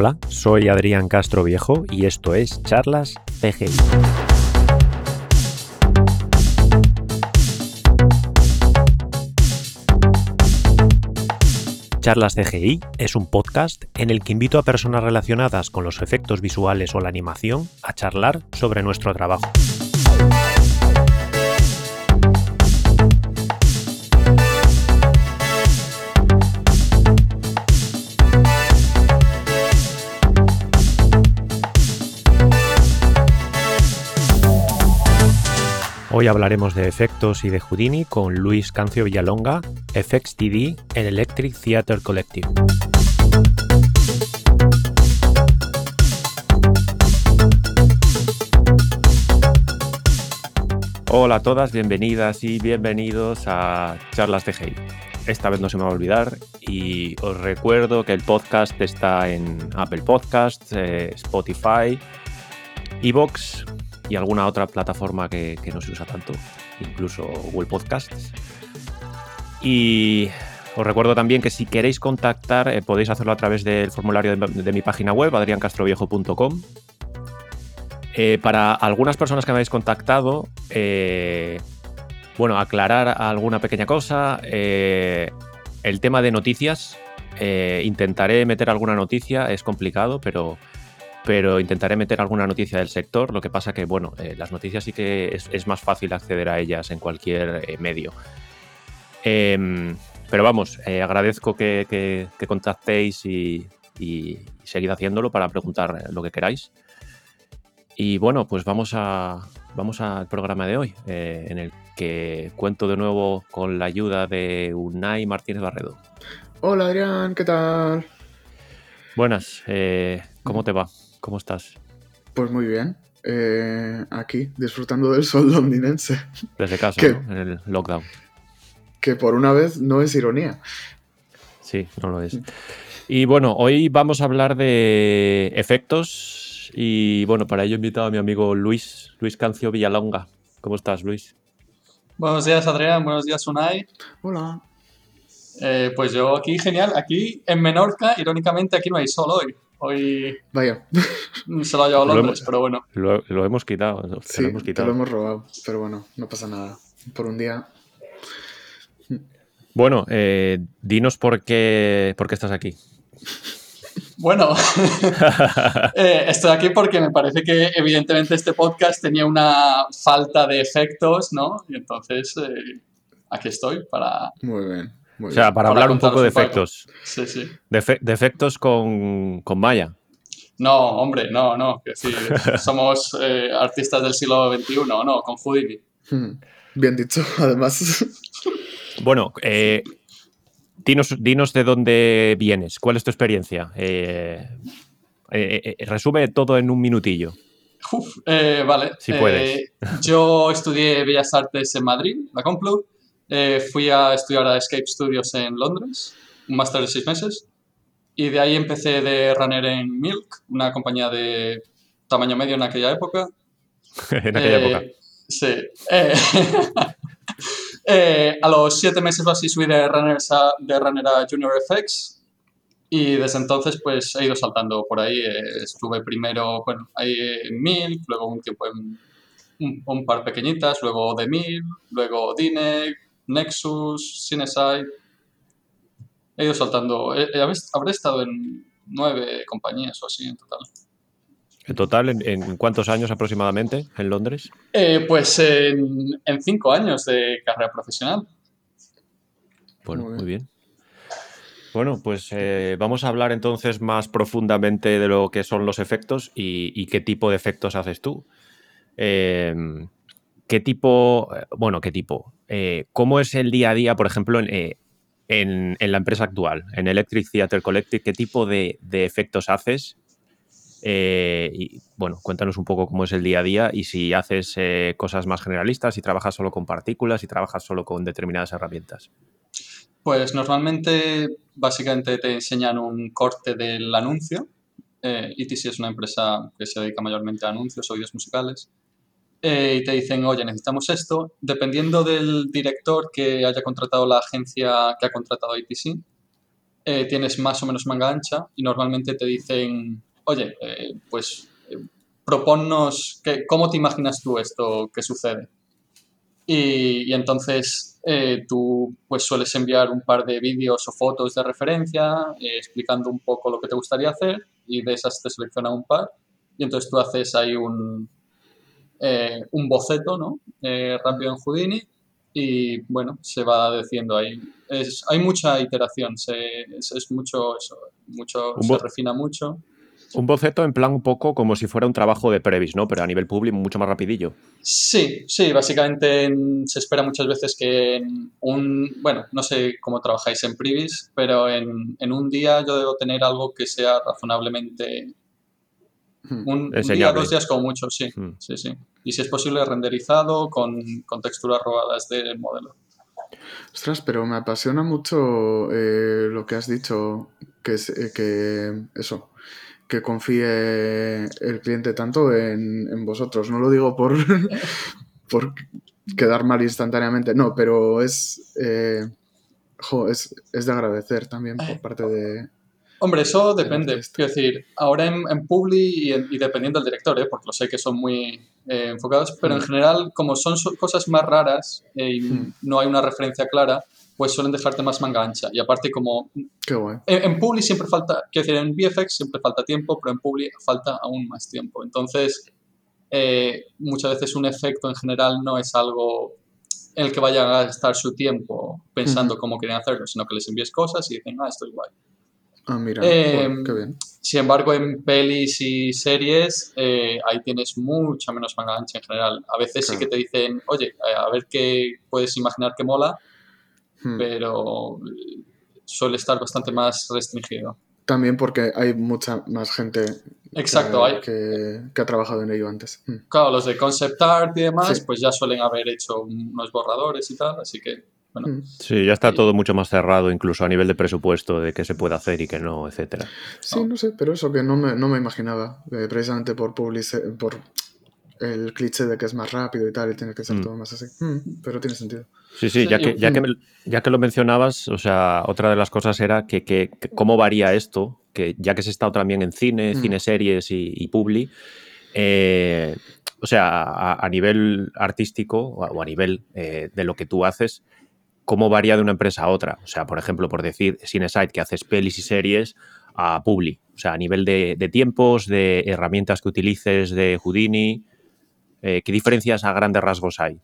Hola, soy Adrián Castro Viejo y esto es Charlas CGI. Charlas CGI es un podcast en el que invito a personas relacionadas con los efectos visuales o la animación a charlar sobre nuestro trabajo. Hoy hablaremos de efectos y de Houdini con Luis Cancio Villalonga, FXTD en Electric Theatre Collective. Hola a todas, bienvenidas y bienvenidos a Charlas de Hey. Esta vez no se me va a olvidar y os recuerdo que el podcast está en Apple Podcasts, eh, Spotify, Evox, y alguna otra plataforma que, no se usa tanto, incluso Google Podcasts. Y os recuerdo también que si queréis contactar eh, podéis hacerlo a través del formulario de, mi página web, adriancastroviejo.com. Eh, para algunas personas que me habéis contactado, eh, bueno, aclarar alguna pequeña cosa. el tema de noticias, intentaré meter alguna noticia, es complicado, pero pero intentaré meter alguna noticia del sector. Lo que pasa que, bueno, eh, las noticias sí que es, más fácil acceder a ellas en cualquier eh, medio. Em, pero vamos, eh, agradezco que, contactéis y, y, seguid haciéndolo para preguntar lo que queráis. Y bueno, pues vamos, a, vamos al programa de hoy, en el que cuento de nuevo con la ayuda de Unai Martínez Barredo. Hola Adrián, ¿qué tal? Buenas, ¿cómo te va? ¿Cómo estás? Pues muy bien. Eh, aquí, disfrutando del sol londinense. Desde casa, ¿no? En el lockdown. Que por una vez no es ironía. Sí, no lo es. Y bueno, hoy vamos a hablar de efectos. Y bueno, para ello he invitado a mi amigo Luis, Luis Cancio Villalonga. ¿Cómo estás, Luis? Buenos días, Adrián. Buenos días, Unai. Hola. Eh, pues yo aquí, genial. Aquí en Menorca, irónicamente, aquí no hay sol hoy. Hoy. Vaya. Se lo ha llevado Londres, pero bueno. Lo, hemos quitado. Sí, lo hemos quitado. Te lo hemos robado. Pero bueno, no pasa nada. Por un día. Bueno, eh, dinos por qué, por qué estás aquí. Bueno, eh, estoy aquí porque me parece que evidentemente este podcast tenía una falta de efectos, ¿no? Y entonces eh, aquí estoy para... Muy bien o sea, para, hablar un poco de efectos. Sí, sí. De, efectos con, Maya. No, hombre, no, no. somos eh, artistas del siglo XXI, no, con Houdini. Hmm. Bien dicho, además. Bueno, eh, dinos, dinos, de dónde vienes, cuál es tu experiencia. Eh, resume todo en un minutillo. vale. Si puedes. yo estudié Bellas Artes en Madrid, la Complu. Eh, fui a estudiar a Escape Studios en Londres, un máster de seis meses, y de ahí empecé de runner en Milk, una compañía de tamaño medio en aquella época. en aquella época. Eh, sí. Eh, a los siete meses o así subí de, runners a, de runner a Junior FX y desde entonces pues he ido saltando por ahí. estuve primero bueno, ahí en Milk, luego un tiempo en un, par pequeñitas, luego de Milk, luego Dinec, Nexus, Cineside. He ido saltando. habré estado en nueve compañías o así en total. ¿En total, en, cuántos años aproximadamente en Londres? Eh, pues en, cinco años de carrera profesional. Bueno, muy bien. Bueno, pues eh, vamos a hablar entonces más profundamente de lo que son los efectos y, qué tipo de efectos haces tú. Eh, ¿Qué tipo, bueno, qué tipo? Eh, ¿cómo es el día a día, por ejemplo, eh, en, la empresa actual, en Electric Theatre Collective? ¿Qué tipo de, efectos haces? Eh, y bueno, cuéntanos un poco cómo es el día a día y si haces cosas más generalistas, si trabajas solo con partículas, si trabajas solo con determinadas herramientas. Pues normalmente, básicamente te enseñan un corte del anuncio. ETC es una empresa que se dedica mayormente a anuncios o videos musicales. Eh, y te dicen, oye, necesitamos esto, dependiendo del director que haya contratado la agencia que ha contratado ITC, eh, tienes más o menos manga ancha y normalmente te dicen, oye, eh, pues proponnos que, cómo te imaginas tú esto que sucede. Y, y entonces tú pues sueles enviar un par de vídeos o fotos de referencia explicando un poco lo que te gustaría hacer y de esas te selecciona un par y entonces tú haces ahí un, eh, un boceto ¿no? Eh, rápido en Houdini y bueno, se va diciendo ahí. Es, hay mucha iteración, se, es, es mucho eso, mucho, Un se refina mucho. Un boceto en plan un poco como si fuera un trabajo de previs, ¿no? Pero a nivel público mucho más rapidillo. Sí, sí, básicamente en- se espera muchas veces que en un, bueno, no sé cómo trabajáis en Privis, pero en, en un día yo debo tener algo que sea razonablemente. Un, un día, dos días como mucho, sí, Mm. sí, sí. Y si es posible renderizado con, con texturas robadas del modelo. Ostras, pero me apasiona mucho eh, lo que has dicho, que, es, eh, que eso, que confíe el cliente tanto en, en vosotros. No lo digo por, por quedar mal instantáneamente, no, pero es, eh, jo, es, es de agradecer también por parte de... Hombre, eso depende. Quiero decir, ahora en, en Publi y, en- y dependiendo del director, ¿eh? porque lo sé que son muy eh, enfocados, pero en Mm. general, como son so- cosas más raras eh, y Mm. no hay una referencia clara, pues suelen dejarte más manga ancha. Y aparte, como Qué guay. en, en Publi siempre falta, quiero decir, en VFX siempre falta tiempo, pero en Publi falta aún más tiempo. Entonces, eh, muchas veces un efecto en general no es algo en el que vayan a gastar su tiempo pensando cómo quieren hacerlo, sino que les envíes cosas y dicen, ah, esto es guay. Ah, mira, Eh, joder, qué bien. Sin embargo, en pelis y series, eh, ahí tienes mucha menos manga ancha en general. A veces sí que te dicen, oye, eh, a ver qué puedes imaginar que mola, Hmm. pero eh, suele estar bastante más restringido. También porque hay mucha más gente Exacto, que, hay, que- que ha trabajado en ello antes. Hmm. claro, los de concept art y demás, Sí. pues ya suelen haber hecho unos borradores y tal, así que, bueno, Hmm. Sí, ya está todo mucho más cerrado, incluso a nivel de presupuesto, de qué se puede hacer y qué no, etcétera. Sí, no sé, pero eso que no me, no me imaginaba, eh, precisamente por publici- por el cliché de que es más rápido y tal, y tiene que ser Mm. todo más así. Mm, pero tiene sentido. Sí, sí, ya que, ya, que, me- ya que lo mencionabas, o sea, otra de las cosas era que, que- que cómo varía esto, que ya que se ha estado también en cine, Mm. cine series y, y publi, eh, o sea, a, a nivel artístico o a, o a nivel eh, de lo que tú haces, ¿cómo varía de una empresa a otra? O sea, por ejemplo, por decir Cinesite, que haces pelis y series, a Publi. O sea, a nivel de, de tiempos, de herramientas que utilices, de Houdini, eh, ¿qué diferencias a grandes rasgos hay?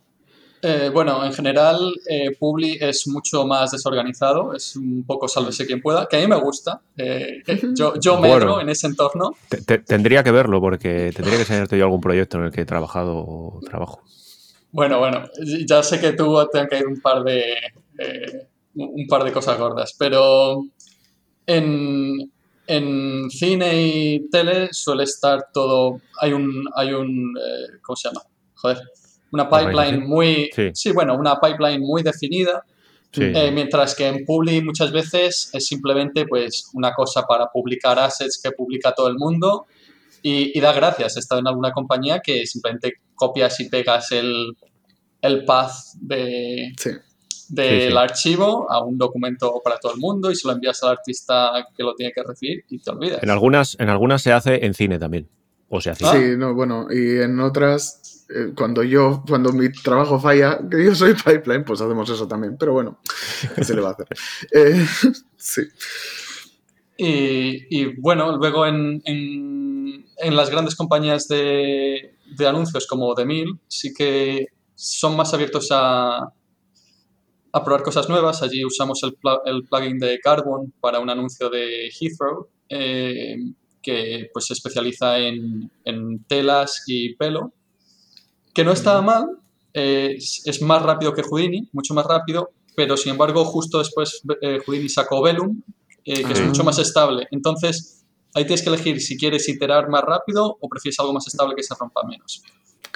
Eh, bueno, en general, eh, Publi es mucho más desorganizado, es un poco sálvese quien pueda, que a mí me gusta. eh, yo yo Bueno. medro en ese entorno. Te- te- tendría que verlo porque tendría que enseñarte yo algún proyecto en el que he trabajado o trabajo. Bueno, bueno, ya sé que tú te han caído un par de, eh, un par de cosas gordas, pero en, en cine y tele suele estar todo, hay un, hay un, eh, ¿cómo se llama? Joder, una pipeline muy, Sí. sí, bueno, una pipeline muy definida Sí. Eh, mientras que en Publi muchas veces es simplemente pues una cosa para publicar assets que publica todo el mundo y, y da gracias. He estado en alguna compañía que simplemente copias y pegas el, el path de, Sí. del Sí, sí. archivo a un documento para todo el mundo y se lo envías al artista que lo tiene que recibir y te olvidas. En algunas, en algunas se hace en cine también. O se. Ah. Sí, no, bueno, y en otras, eh, cuando yo, cuando mi trabajo falla, que yo soy pipeline, pues hacemos eso también. Pero bueno, ¿qué se le va a hacer? Eh, sí. Y, y, bueno, luego en, en- en las grandes compañías de, de anuncios como The Mill sí que son más abiertos a, a probar cosas nuevas. Allí usamos el, el plugin de Carbon para un anuncio de Heathrow eh, que pues, se especializa en, en telas y pelo, que no está mal, eh, es, es más rápido que Houdini, mucho más rápido, pero sin embargo justo después eh, Houdini sacó Velum, eh, que es mucho más estable. Entonces, ahí tienes que elegir si quieres iterar más rápido o prefieres algo más estable que se rompa menos.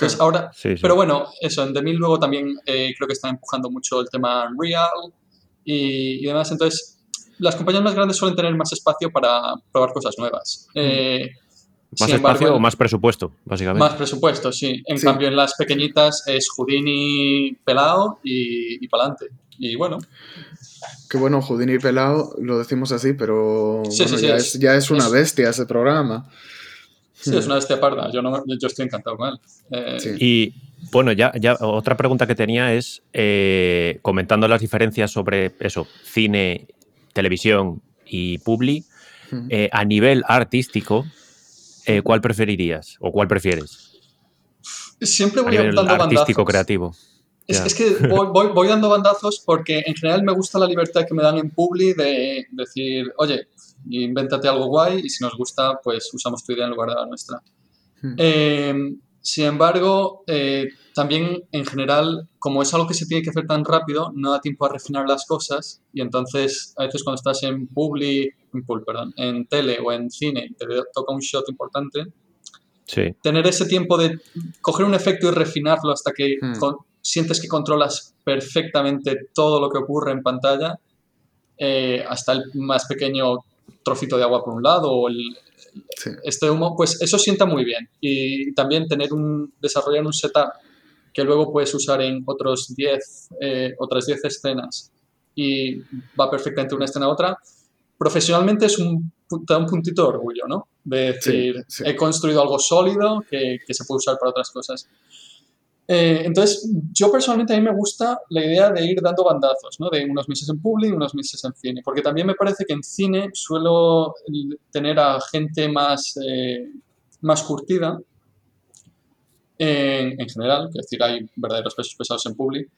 Entonces, Claro. ahora, Sí, sí. pero bueno, eso, en The Mill luego también eh, creo que están empujando mucho el tema Unreal y, y demás. Entonces, las compañías más grandes suelen tener más espacio para probar cosas nuevas. Eh, más embargo, espacio o más presupuesto, básicamente. más presupuesto, sí. En Sí. cambio, en las pequeñitas es Houdini pelado y, y pa'lante. Y bueno. Qué bueno, Houdini pelado, lo decimos así, pero Sí, bueno, sí, sí, ya, es- es, ya es una es- bestia ese programa. Sí, es una bestia parda. Yo, no, yo estoy encantado con él. Eh, Sí. Y bueno, ya, ya otra pregunta que tenía es, eh, comentando las diferencias sobre eso, cine, televisión y publi, Mm. eh, a nivel artístico, eh, ¿cuál preferirías o cuál prefieres? Siempre A voy nivel dando artístico, bandazos. creativo. Es, que voy, voy- voy dando bandazos porque en general me gusta la libertad que me dan en Publi de decir, oye, invéntate algo guay y si nos gusta, pues usamos tu idea en lugar de la nuestra. Hmm. Eh, sin embargo, eh, también en general, como es algo que se tiene que hacer tan rápido, no da tiempo a refinar las cosas y entonces a veces cuando estás en Publi, en, Pul, perdón, en tele o en cine y te toca un shot importante, Sí. tener ese tiempo de coger un efecto y refinarlo hasta que Hmm. con- sientes que controlas perfectamente todo lo que ocurre en pantalla, eh, hasta el más pequeño trocito de agua por un lado o el, Sí. este humo, pues eso sienta muy bien. Y también tener un, desarrollar un setup que luego puedes usar en otros 10, eh, otras 10 escenas y va perfectamente una escena a otra, profesionalmente es un, da un puntito de orgullo, ¿no? De decir, sí. he construido algo sólido que, que se puede usar para otras cosas. Eh, entonces, yo personalmente a mí me gusta la idea de ir dando bandazos, ¿no? De unos meses en public, unos meses en cine, porque también me parece que en cine suelo tener a gente más, eh, más curtida en, en general, es decir, hay verdaderos pesos pesados en public,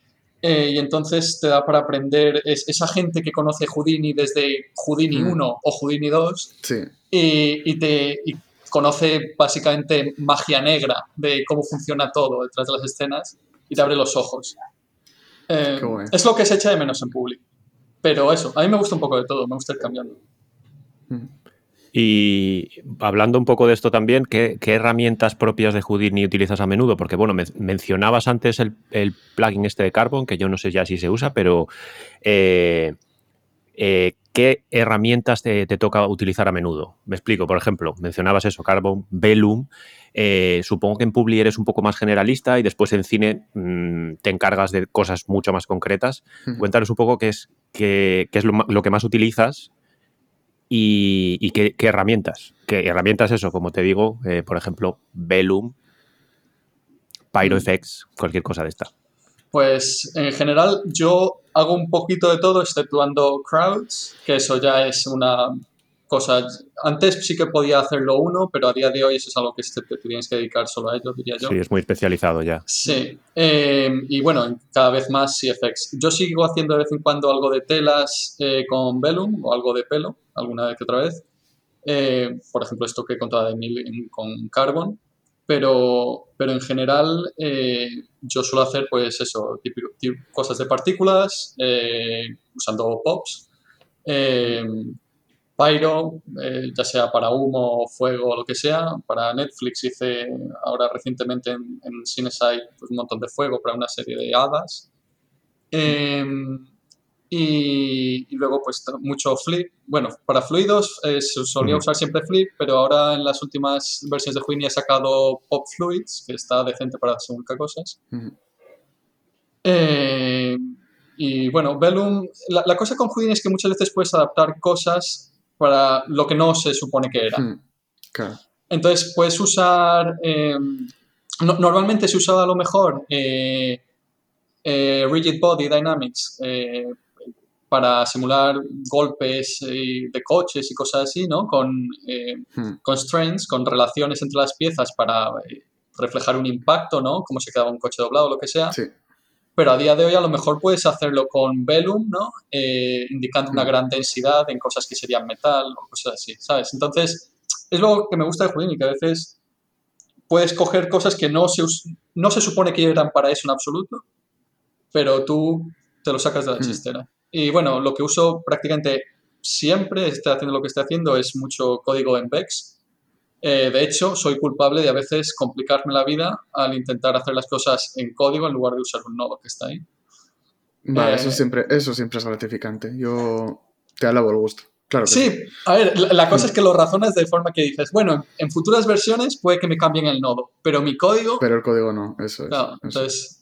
eh, y entonces te da para aprender es, esa gente que conoce Houdini desde Houdini Mm. 1 o Houdini 2 Sí, y, y te y conoce básicamente magia negra de cómo funciona todo detrás de las escenas y te abre los ojos. Eh, es lo que se echa de menos en público. Pero eso, a mí me gusta un poco de todo, me gusta ir cambiando. Y hablando un poco de esto también, ¿qué, qué herramientas propias de Houdini utilizas a menudo? Porque, bueno, men- mencionabas antes el, el plugin este de Carbon, que yo no sé ya si se usa, pero eh, eh, ¿qué herramientas te, te toca utilizar a menudo? Me explico, por ejemplo, mencionabas eso, Carbon, Velum. eh, supongo que en Publi eres un poco más generalista y después en cine mm, te encargas de cosas mucho más concretas. Cuéntanos un poco qué es, qué, qué es lo, que más utilizas y, y qué, qué herramientas. ¿Qué herramientas eso? Como te digo, eh, por ejemplo, Velum, PyroFX, cualquier cosa de esta. Pues en general yo hago un poquito de todo, exceptuando crowds, que eso ya es una cosa. Antes sí que podía hacerlo uno, pero a día de hoy eso es algo que te, tienes que dedicar solo a ello, diría yo. Sí, es muy especializado ya. Sí, eh, y bueno, cada vez más CFX. Yo sigo haciendo de vez en cuando algo de telas eh, con Velum o algo de pelo, alguna vez que otra vez. Eh, por ejemplo, esto que contaba de mil con Carbon. Pero, pero en general eh, yo suelo hacer pues eso, típico, tí- cosas de partículas, eh, usando pops. eh, Pyro, eh, ya sea para humo, fuego lo que sea. Para Netflix hice ahora recientemente en, en Cineside pues, un montón de fuego para una serie de hadas. Y, y luego pues mucho flip. Bueno, para fluidos eh, se solía usar siempre flip, pero ahora en las últimas versiones de Houdini he sacado Pop Fluids, que está decente para según qué cosas. Eh, y bueno, Velum, la, la cosa con Houdini es que muchas veces puedes adaptar cosas para lo que no se supone que era. Claro. Entonces puedes usar, eh, no- normalmente se usaba a lo mejor eh, eh, Rigid Body Dynamics para simular golpes eh, de coches y cosas así, ¿no? Con eh, Mm. constraints, con relaciones entre las piezas para eh, reflejar un impacto, ¿no? Como se quedaba un coche doblado o lo que sea. Sí. Pero a día de hoy a lo mejor puedes hacerlo con Velum, ¿no? Eh, indicando una Mm. gran densidad en cosas que serían metal o cosas así, ¿sabes? Entonces, es lo que me gusta de Houdini, que a veces puedes coger cosas que no se, no se supone que eran para eso en absoluto, pero tú te lo sacas de la Mm. chistera. Y bueno, lo que uso prácticamente siempre, esté haciendo lo que esté haciendo, es mucho código en Vex. Eh, de hecho, soy culpable de a veces complicarme la vida al intentar hacer las cosas en código en lugar de usar un nodo que está ahí. Va, Eh, eso, siempre, eso siempre es gratificante. Yo te alabo el gusto. Claro que Sí, a ver, la, la cosa es que lo razonas de forma que dices, bueno, en futuras versiones puede que me cambien el nodo, pero mi código, Pero el código no, eso es. no, eso es. entonces, Hmm.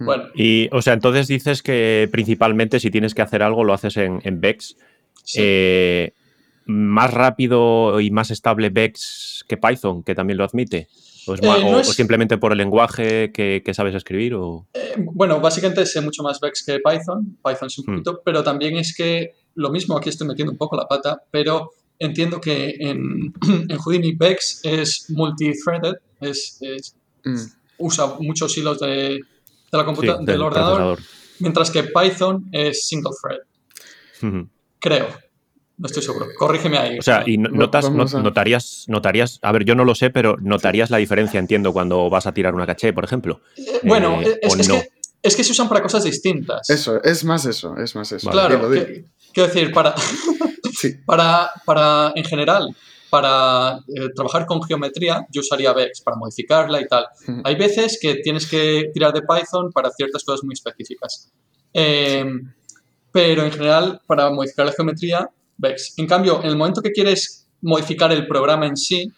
Bueno, Y, o sea, entonces dices que principalmente si tienes que hacer algo lo haces en, en Vex. sí. Eh, más rápido y más estable Vex que Python, que también lo admite. ¿O, es Eh, no o- es- o simplemente por el lenguaje que, que sabes escribir? O... Eh, bueno, básicamente sé mucho más Vex que Python, Python es un Hmm. poquito, pero también es que lo mismo, aquí estoy metiendo un poco la pata, pero entiendo que en, en Houdini Vex es multi-threaded, es, es- Mm. usa muchos hilos de, de la Sí, del del ordenador, procesador. mientras que Python es single thread, creo. No estoy seguro. Corrígeme ahí. O sea, y notas, vamos no- a- notarías, notarías, a ver, yo no lo sé, pero notarías la diferencia, entiendo, cuando vas a tirar una caché, por ejemplo. Eh, bueno, eh, es, o es no. que, es que se usan para cosas distintas. Eso, es más eso, es más eso. Vale. Claro, quiero decir, para, Sí. Para, para, en general, para eh, trabajar con geometría, yo usaría Vex para modificarla y tal. Hay veces que tienes que tirar de Python para ciertas cosas muy específicas. Eh, pero en general, para modificar la geometría, Vex. En cambio, en el momento que quieres modificar el programa en sí,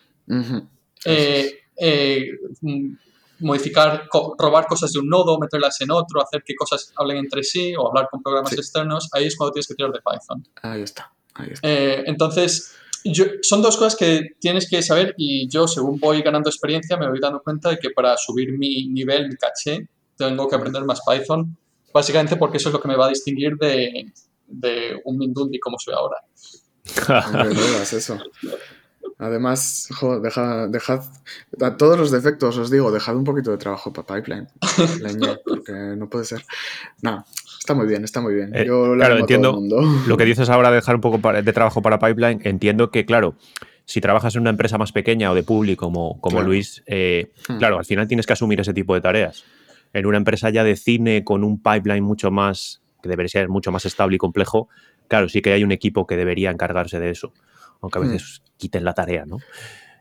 eh, eh, mm, modificar, co- robar cosas de un nodo, meterlas en otro, hacer que cosas hablen entre sí o hablar con programas Sí. externos, ahí es cuando tienes que tirar de Python. Ahí está, ahí está. Eh, entonces, yo- son dos cosas que tienes que saber y yo, según voy ganando experiencia, me voy dando cuenta de que para subir mi nivel, mi caché, tengo que aprender más Python, básicamente porque eso es lo que me va a distinguir de, de un Mindundi como soy ahora. Hombre, no digas eso. Además, jo, dejad a todos los defectos, os digo, dejad un poquito de trabajo para Pipeline. Leña, porque no puede ser. No, está muy bien, está muy bien. Eh, Yo le claro, entiendo el mundo. Lo que dices ahora de dejar un poco de trabajo para Pipeline, entiendo que, claro, si trabajas en una empresa más pequeña o de público como, como Claro. Luis, eh, Hmm. claro, al final tienes que asumir ese tipo de tareas. En una empresa ya de cine con un pipeline mucho más, que debería ser mucho más estable y complejo, claro, sí que hay un equipo que debería encargarse de eso, aunque a Hmm. veces quiten la tarea, ¿no?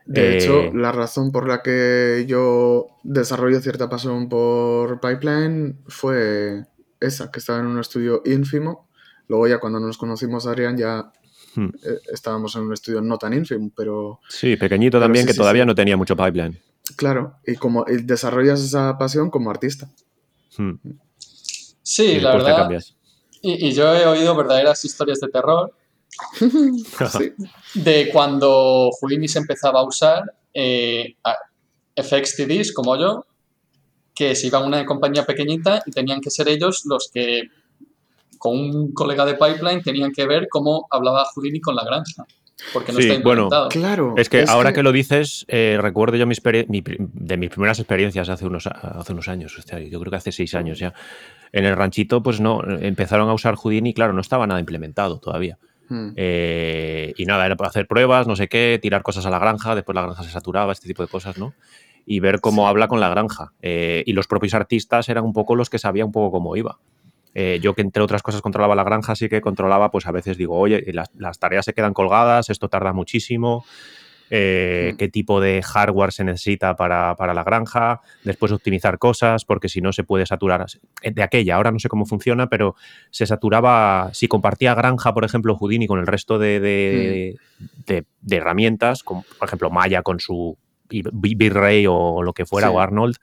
De Eh, hecho, la razón por la que yo desarrollo cierta pasión por Pipeline fue esa, que estaba en un estudio ínfimo. Luego ya cuando nos conocimos, Adrián, ya Hmm. eh, estábamos en un estudio no tan ínfimo, pero Sí, pequeñito Pero también, sí, que sí, todavía sí. no tenía mucho pipeline. claro, y como y desarrollas esa pasión como artista. Hmm. Sí, Y la verdad. Y, y yo he oído verdaderas historias de terror Sí. de cuando Houdini se empezaba a usar eh, a- FXTDs como yo, que se iban a una compañía pequeñita y tenían que ser ellos los que, con un colega de Pipeline, tenían que ver cómo hablaba Houdini con la granja, porque no Sí, está bueno, implementado. Claro. Es que ahora que... lo dices, eh, recuerdo yo mi exper- mi de mis primeras experiencias hace unos, hace unos años, hostia, yo creo que hace seis años ya. En el ranchito, pues no, empezaron a usar Houdini y claro, no estaba nada implementado todavía. Hmm. Eh, y nada, era para hacer pruebas, no sé qué, tirar cosas a la granja, después la granja se saturaba, este tipo de cosas, ¿no? Y ver cómo Sí. habla con la granja. Eh, y los propios artistas eran un poco los que sabían un poco cómo iba. Eh, yo que entre otras cosas controlaba la granja, sí que controlaba, pues a veces digo, oye, las, las tareas se quedan colgadas, esto tarda muchísimo, eh, qué tipo de hardware se necesita para, para la granja, después optimizar cosas, porque si no se puede saturar. De aquella, ahora no sé cómo funciona, pero se saturaba, si compartía granja, por ejemplo, Houdini con el resto de, de, de- de herramientas, como, por ejemplo, Maya con su Virrey o lo que fuera, Sí. o Arnold,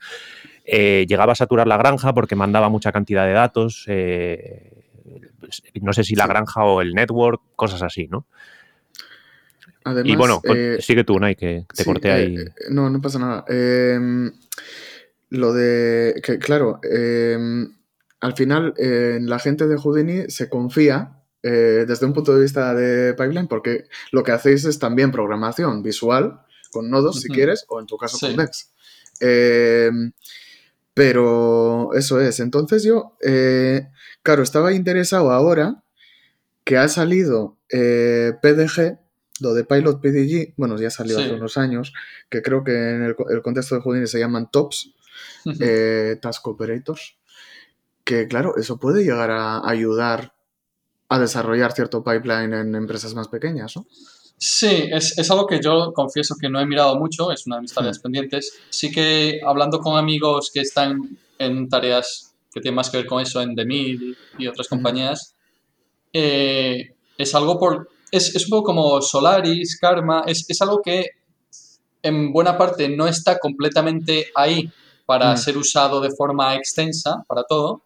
eh, llegaba a saturar la granja porque mandaba mucha cantidad de datos. eh, no sé si la Sí. granja o el network, cosas así, ¿no? Además, y bueno, eh, sigue tú, Nai, que te Sí, corté ahí. no, no pasa nada. Eh, lo de que, claro, eh, al final la gente de Houdini se confía eh, desde un punto de vista de pipeline porque lo que hacéis es también programación visual con nodos si quieres o en tu caso Sí. con Vex. Eh, pero eso es. Entonces yo, eh, claro, estaba interesado ahora que ha salido eh, PDG, lo de Pilot PDG, bueno, ya salió Sí. hace unos años, que creo que en el contexto de Houdini se llaman TOPS, eh, Task Operators, que claro, eso puede llegar a ayudar a desarrollar cierto pipeline en empresas más pequeñas, ¿no? Sí, es, es algo que yo confieso que no he mirado mucho, es una de mis tareas Hmm. pendientes. Sí que hablando con amigos que están en tareas que tienen más que ver con eso en Demil y otras Ujú. compañías, eh, es algo por... Es, es un poco como Solaris, Karma, es, es algo que en buena parte no está completamente ahí para Mm. ser usado de forma extensa para todo,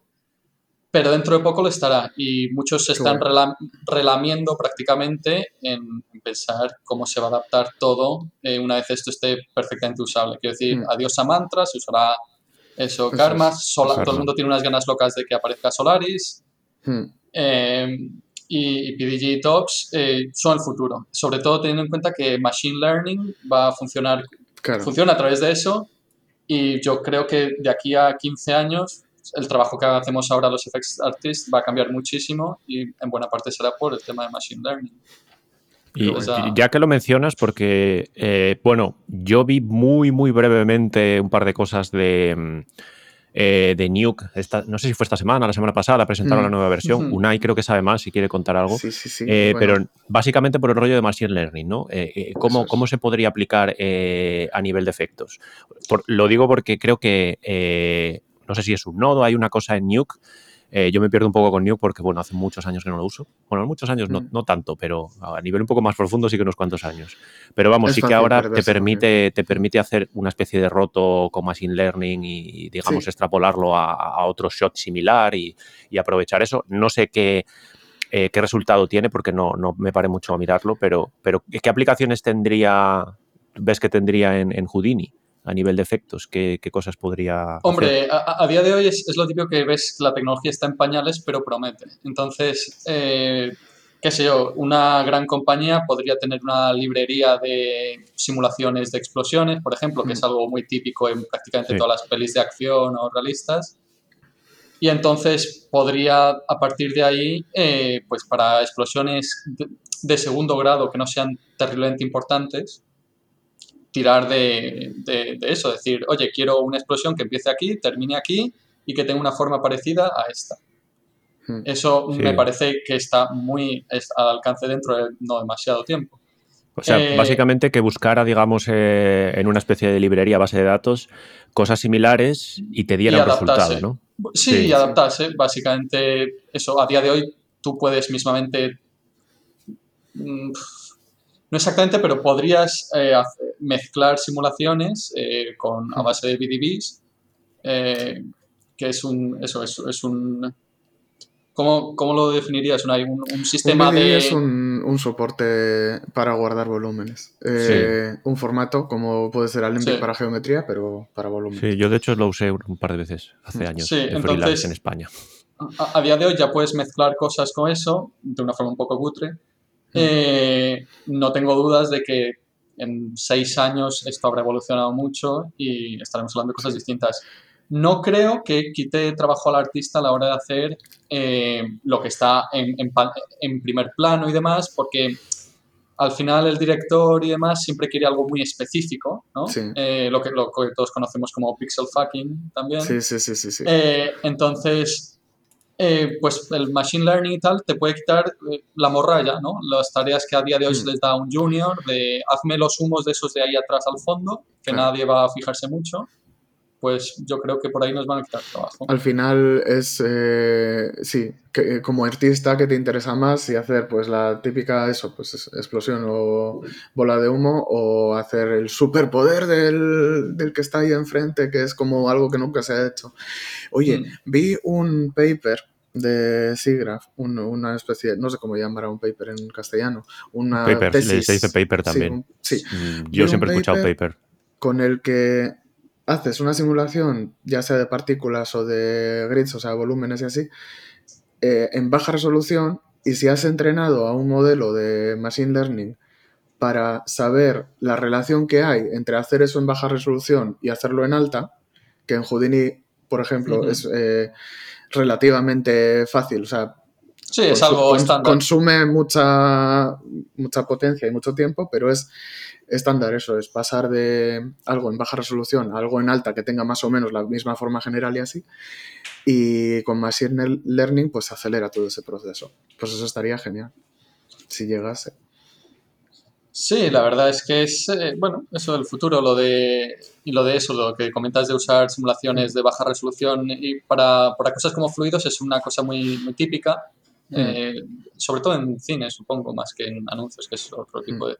pero dentro de poco lo estará y muchos se están rela- relamiendo prácticamente en, en pensar cómo se va a adaptar todo eh, una vez esto esté perfectamente usable. Quiero decir, Mm. adiós a Mantra, se usará eso, Eso Karma, es, todo el mundo tiene unas ganas locas de que aparezca Solaris, Mm, eh, y, y PDG Tops eh, son el futuro. Sobre todo teniendo en cuenta que Machine Learning va a funcionar, Claro. funciona a través de eso y yo creo que de aquí a 15 años el trabajo que hacemos ahora los FX Artists va a cambiar muchísimo y en buena parte será por el tema de Machine Learning. Y ya que lo mencionas, porque, eh, bueno, yo vi muy, muy brevemente un par de cosas de, mm, eh, de Nuke. Esta- no sé si fue esta semana, la semana pasada, presentaron Mm. la nueva versión. Ujú. Unai creo que sabe más si quiere contar algo. Sí, sí, sí. Eh, bueno, Pero básicamente por el rollo de Machine Learning, ¿no? Eh, eh, ¿cómo, es. ¿Cómo se podría aplicar eh, a nivel de efectos? Por- lo digo porque creo que, eh, no sé si es un nodo, hay una cosa en Nuke. eh, yo me pierdo un poco con Nuke porque, bueno, hace muchos años que no lo uso. Bueno, muchos años no, Mm. no tanto, pero a nivel un poco más profundo sí que unos cuantos años. Pero vamos, Es sí que ahora te permite, te permite hacer una especie de roto con Machine Learning y, digamos, Sí. extrapolarlo a, a otro shot similar y, y aprovechar eso. No sé qué, eh, qué resultado tiene, porque no, no me paré mucho a mirarlo, pero, pero ¿qué aplicaciones tendría, ves que tendría en, en Houdini a nivel de efectos? ¿Qué, qué cosas podría hacer? Hombre, a, a día de hoy es, es lo típico que ves, la tecnología está en pañales, pero promete. Entonces, eh, qué sé yo, una gran compañía podría tener una librería de simulaciones de explosiones, por ejemplo, que es Mm. algo muy típico en prácticamente Sí. todas las pelis de acción o realistas. Y entonces podría, a partir de ahí, eh, pues para explosiones de, de segundo grado que no sean terriblemente importantes, tirar de, de- de eso, decir, oye, quiero una explosión que empiece aquí, termine aquí y que tenga una forma parecida a esta. Mm. Eso Sí. me parece que está muy es- al alcance dentro de no demasiado tiempo. O sea, Eh, básicamente que buscara, digamos, eh, en una especie de librería, base de datos, cosas similares y te diera un resultado. ¿no? Sí, Sí, y adaptarse. Básicamente, eso, a día de hoy tú puedes mismamente, mm, no exactamente, pero podrías eh, mezclar simulaciones eh, con, a base de BDBs, eh, que es un, eso, es, es un, ¿cómo, cómo lo definirías? Un, un, un sistema un de... es un, un soporte para guardar volúmenes. Eh, Un formato como puede ser Alembic Sí. para geometría, pero para volúmenes. Sí, yo de hecho lo usé un par de veces hace años Sí, en entonces- freelance en España. a, a día de hoy ya puedes mezclar cosas con eso de una forma un poco cutre. Eh, no tengo dudas de que en seis años esto habrá evolucionado mucho y estaremos hablando de cosas distintas. No creo que quite trabajo al artista a la hora de hacer eh, lo que está en, en pa- en primer plano y demás, porque al final el director y demás siempre quiere algo muy específico, ¿no? Sí. Eh, lo, que, lo que todos conocemos como pixel fucking también. Sí, sí, sí, sí. sí. Eh, entonces, eh, pues el machine learning y tal te puede quitar eh, la morralla, ¿no? Las tareas que a día de hoy se Mm. les da a un junior, de hazme los humos de esos de ahí atrás al fondo, que Claro. nadie va a fijarse mucho, pues yo creo que por ahí nos van a quitar trabajo. Al final es, eh, sí, que, como artista que te interesa más si hacer pues la típica, eso, pues es- explosión o bola de humo o hacer el superpoder del, del que está ahí enfrente, que es como algo que nunca se ha hecho. Oye, Mm. vi un paper de SIGGRAPH, un- una especie, no sé cómo llamar a un paper en castellano, una Paper, tesis. se dice paper Sí, también. un- sí, Mm, Yo siempre he escuchado paper. con el que haces una simulación, ya sea de partículas o de grids, o sea, volúmenes y así, eh, en baja resolución, y si has entrenado a un modelo de Machine Learning para saber la relación que hay entre hacer eso en baja resolución y hacerlo en alta, que en Houdini, por ejemplo, es eh, relativamente fácil, o sea, Sí, es algo cons- estándar. Consume mucha, mucha potencia y mucho tiempo, pero es estándar eso, es pasar de algo en baja resolución a algo en alta que tenga más o menos la misma forma general y así. Y con Machine Learning pues acelera todo ese proceso. Pues eso estaría genial, si llegase. Sí, la verdad es que es, eh, bueno, eso del futuro, lo de, y lo de eso, lo que comentas de usar simulaciones de baja resolución y para, para cosas como fluidos es una cosa muy, muy típica, eh, sobre todo en cine, supongo, más que en anuncios, que es otro tipo de...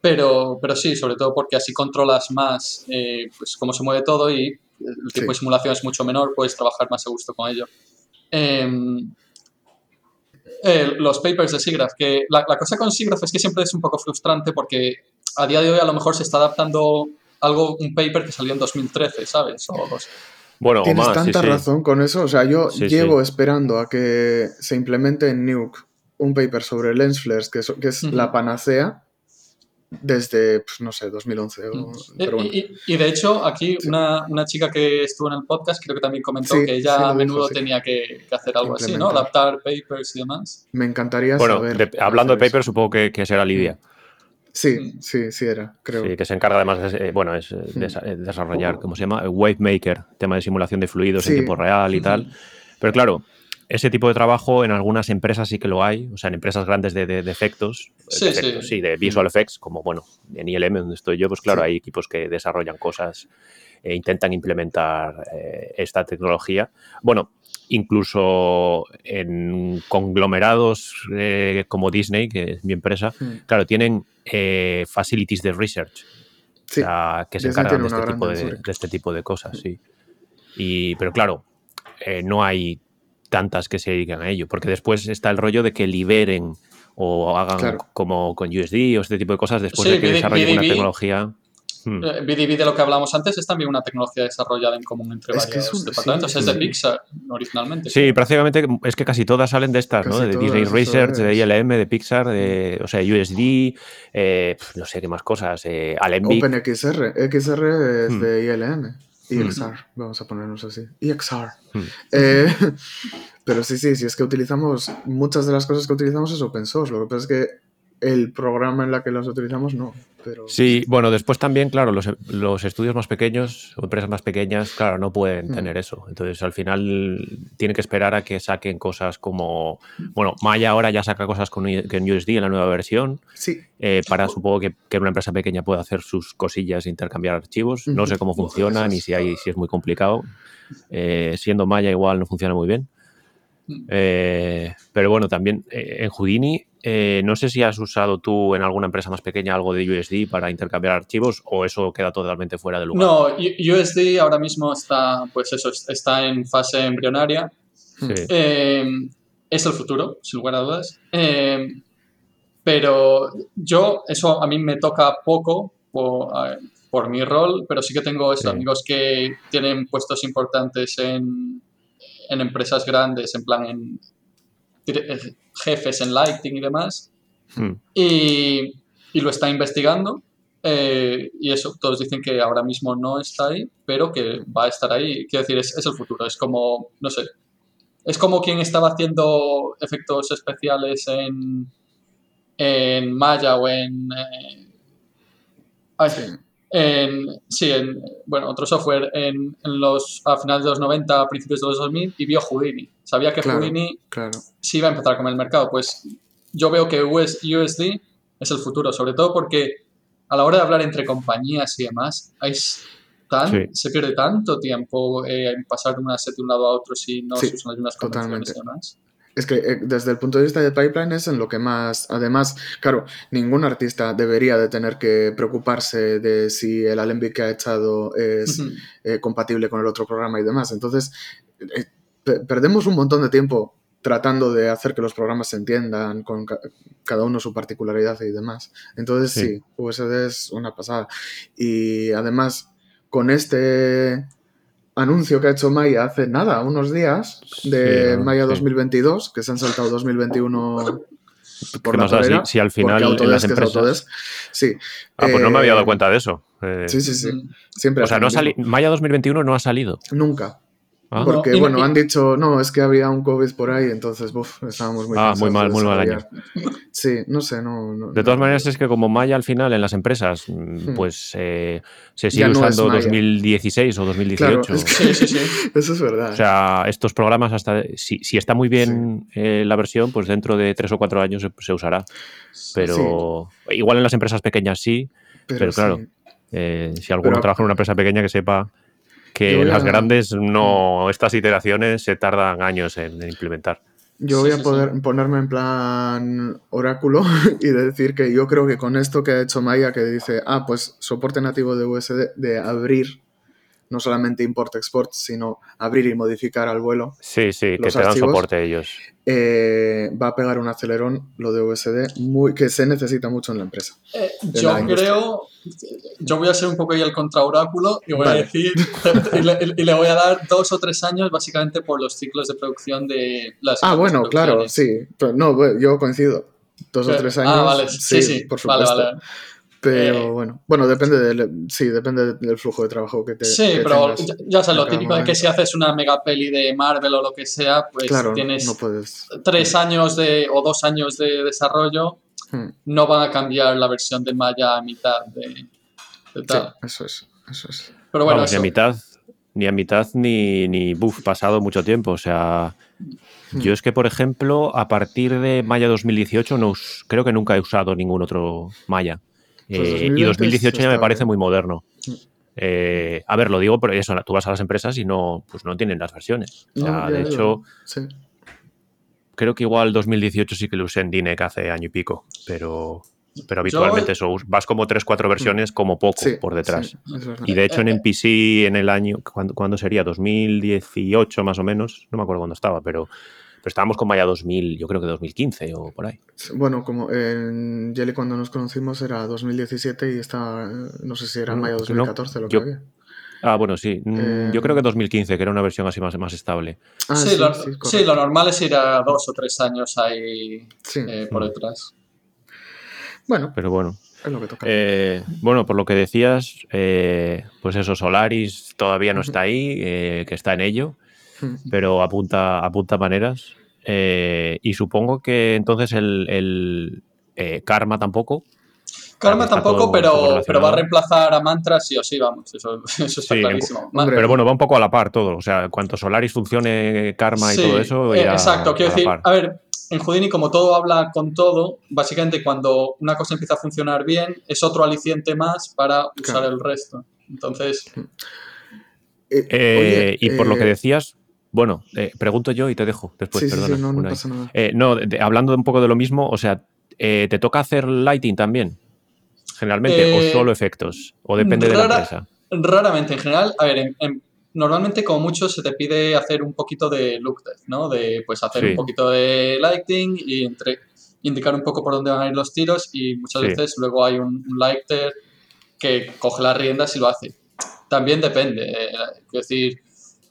Pero, pero sí, sobre todo porque así controlas más eh, pues cómo se mueve todo y el tiempo de simulación es mucho menor, puedes trabajar más a gusto con ello. Em, eh, los papers de SIGGRAPH, que la, cosa con SIGGRAPH es que siempre es un poco frustrante porque a día de hoy a lo mejor se está adaptando algo, un paper que salió en 2013, ¿sabes? Bueno, Tienes tanta razón con eso. O sea, yo llevo esperando a que se implemente en Nuke un paper sobre lens flares, que es, la panacea, desde, pues, no sé, 2011. Mm. y, de hecho, aquí una, chica que estuvo en el podcast creo que también comentó que ella a menudo tenía que, hacer algo así, ¿no? Adaptar papers y demás. Me encantaría bueno, hablando de papers, supongo que, que será Lidia. Mm. Sí, sí era, creo. Sí, que se encarga además de, bueno, es mm. desarrollar, ¿cómo se llama? Wavemaker, tema de simulación de fluidos en tiempo real y tal. Pero claro, ese tipo de trabajo en algunas empresas sí que lo hay, o sea, en empresas grandes de, de, efectos, sí, sí. de visual effects, como bueno, en ILM donde estoy yo, pues claro, hay equipos que desarrollan cosas e intentan implementar eh, esta tecnología. Bueno, incluso en conglomerados eh, como Disney, que es mi empresa, hmm. claro, tienen eh, facilities de research, o sea, que se encargan de este, tipo de, este, tipo de, cosas, sí. Y, pero claro, no hay tantas que se dedican a ello, porque después está el rollo de que liberen o hagan como con USD o este tipo de cosas después de que desarrollen una tecnología. BDB hmm. de lo que hablamos antes es también una tecnología desarrollada en común entre varios departamentos. es de Pixar originalmente. Sí, prácticamente es que casi todas salen de estas, ¿no? De Disney Research, de ILM, de Pixar, de, o sea, USD, eh, no sé qué más cosas, eh, Alembic. OpenXR, XR es hmm. de ILM. EXR, vamos a ponernos así. EXR. Eh, pero sí, sí, sí, es que utilizamos muchas de las cosas que utilizamos es open source. Lo que pasa es que el programa en la que las utilizamos no. Sí, bueno, después también, claro, los, estudios más pequeños o empresas más pequeñas, claro, no pueden mm. tener eso. Entonces, al final, tiene que esperar a que saquen cosas como. Bueno, Maya ahora ya saca cosas con, USD en la nueva versión. Sí. Eh, para, supongo que, que, una empresa pequeña pueda hacer sus cosillas e intercambiar archivos. No sé cómo funciona ni si, hay, si es muy complicado. Eh, siendo Maya, igual no funciona muy bien. Mm. Eh, pero bueno, también en Houdini eh, no sé si has usado tú en alguna empresa más pequeña algo de USD para intercambiar archivos o eso queda totalmente fuera de lugar. No, USD ahora mismo está, pues eso, está en fase embrionaria. Eh, es el futuro, sin lugar a dudas. Eh, pero yo, eso a mí me toca poco por, mi rol, pero sí que tengo amigos que tienen puestos importantes en, en empresas grandes, en plan en jefes en Lighting y demás. Hmm. Y, lo está investigando. Eh, y eso, todos dicen que ahora mismo no está ahí, pero que va a estar ahí. Quiero decir, es, el futuro. Es como, no sé, es como quien estaba haciendo efectos especiales en, en Maya o en... Eh, en, sí, en, bueno, otro software en, los, a finales de los 90, a principios de los 2000 y vio Houdini. Sabía que Houdini sí iba a empezar con el mercado. Pues yo veo que USD es el futuro, sobre todo porque a la hora de hablar entre compañías y demás, tan, se pierde tanto tiempo eh, en pasar de un asset de un lado a otro si no se usan las mismas convenciones y demás. Es que eh, desde el punto de vista de pipeline es en lo que más, además, claro, ningún artista debería de tener que preocuparse de si el Alembic que ha echado es eh, compatible con el otro programa y demás. Entonces, eh, perdemos un montón de tiempo tratando de hacer que los programas se entiendan con cada uno su particularidad y demás. Entonces, sí, sí USD es una pasada. Y además, con este anuncio que ha hecho Maya hace nada, unos días, de Maya 2022, que se han saltado 2021 por la carrera, si, al final en las empresas... Sí. Ah, pues no me había dado eh, cuenta de eso. Eh, sí, sí, sí. Siempre o sea, no Maya 2021 no ha salido. Nunca. Ah. Porque, bueno, han dicho, no, es que había un COVID por ahí, entonces, buf, estábamos muy Ah, muy mal, muy mal año. Sí, no sé, no... de todas maneras, es que como Maya al final en las empresas, mm, hmm. pues eh, se sigue usando 2016 o 2018. sí, sí, sí. Eso es verdad. O sea, estos programas, hasta si, está muy bien eh, la versión, pues dentro de tres o cuatro años se, usará. Pero igual en las empresas pequeñas sí, pero, claro, eh, si alguno trabaja en una empresa pequeña que sepa que las grandes no, estas iteraciones se tardan años en, implementar. Yo Sí, voy a poder sí. ponerme en plan oráculo y decir que yo creo que con esto que ha hecho Maya, que dice, ah, pues soporte nativo de USD, de abrir, no solamente import-export, sino abrir y modificar al vuelo, Sí, sí, que Los te dan archivos. soporte ellos. eh, va a pegar un acelerón, lo de USD, muy, que se necesita mucho en la empresa. Eh, yo la creo, yo voy a ser un poco ahí el contraoráculo y voy Vale. a decir, y le, y le voy a dar dos o tres años básicamente por los ciclos de producción de las Ah, bueno, claro, sí. Pero no, yo coincido. Dos o tres años. Ah, vale, sí, sí, por vale, supuesto. vale. Pero Eh, bueno, bueno, depende del, sí, depende del flujo de trabajo que te Sí, que pero ya, ya sabes, lo típico de que momento. si haces una mega peli de Marvel o lo que sea, pues Claro, tienes no puedes. tres años de, o dos años de desarrollo, Hmm, no van a cambiar la versión de Maya a mitad de, de Sí, tal. eso es, eso es. Pero bueno, Vamos, ni a mitad, ni a mitad ni, ni buf, pasado mucho tiempo. O sea, Hmm. yo es que, por ejemplo, a partir de Maya 2018, no creo que nunca he usado ningún otro Maya. Pues Eh, 2020 y 2018 ya me parece bien. muy moderno. Eh, a ver, lo digo, pero eso, tú vas a las empresas y no, pues no tienen las versiones. O sea, No, de hecho, sí. creo que igual 2018 sí que lo usé en DINEC hace año y pico, pero, pero habitualmente eso, vas como 3-4 versiones como poco Sí, por detrás. sí. Y de hecho en Eh, eh. NPC en el año, ¿cuándo, cuándo sería? 2018 más o menos, no me acuerdo cuándo estaba, pero, pero estábamos con Maya 2000, yo creo que 2015 o por ahí. Bueno, como en Jelly cuando nos conocimos era 2017 y está, no sé si era No, mayo no, 2014 lo que yo- había. Ah, bueno, sí, mm, Eh, yo creo que 2015, que era una versión así más, más estable. Ah, sí, sí, lo, sí, sí, correcto. lo normal es ir a dos o tres años ahí Sí, eh, por Mm. detrás. bueno, Pero bueno, es lo que toca. Eh, bueno, por lo que decías, eh, pues eso, Solaris todavía no está ahí, eh, que está en ello. pero apunta, apunta maneras. Eh, y supongo que entonces el, el, eh, Karma tampoco. Karma tampoco, pero, pero va a reemplazar a Mantra sí o sí, vamos. Eso, eso está Sí, clarísimo. Pero bueno, va un poco a la par todo. O sea, cuanto Solaris funcione, Karma Sí, y todo eso, eh, irá exacto, quiero a la decir, par. a ver, en Houdini como todo habla con todo, básicamente cuando una cosa empieza a funcionar bien, es otro aliciente más para usar Claro. el resto. Entonces, Eh, Eh, oye, y por lo que decías, bueno, eh, pregunto yo y te dejo después, sí, sí, perdona. sí, no, no Unai. pasa nada. Eh, no, de- de- hablando un poco de lo mismo, o sea, eh, ¿te toca hacer lighting también? Generalmente, Eh, o solo efectos, o depende de la empresa. raramente en general, a ver, en- en- normalmente como mucho se te pide hacer un poquito de look depth, ¿no? De pues hacer Sí. un poquito de lighting y entre, indicar un poco por dónde van a ir los tiros y muchas Sí. veces luego hay un, un lighter que coge las riendas y lo hace. También depende, eh, es decir,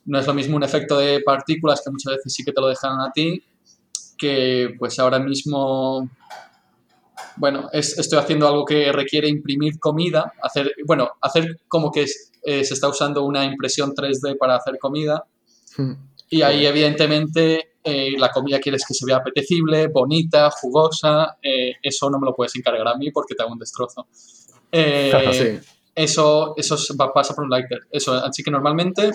no es lo mismo un efecto de partículas que muchas veces sí que te lo dejan a ti que pues ahora mismo bueno, es- estoy haciendo algo que requiere imprimir comida, hacer, bueno, hacer como que es- eh, se está usando una impresión 3D para hacer comida Hmm. y ahí evidentemente eh, la comida quieres que se vea apetecible, bonita, jugosa, eh, eso no me lo puedes encargar a mí porque te hago un destrozo. Sí. eso, eso pasa por un lighter. Eso, así que normalmente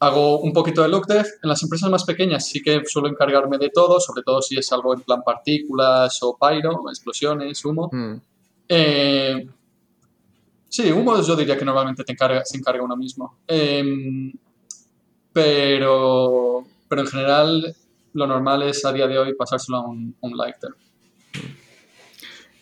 hago un poquito de look depth. En las empresas más pequeñas sí que suelo encargarme de todo, sobre todo si es algo en plan partículas o pyro, explosiones, humo. Hmm. Eh, sí, humo yo diría que normalmente te encarga, se encarga uno mismo. Em, pero, pero en general lo normal es a día de hoy pasárselo a un, un lighter.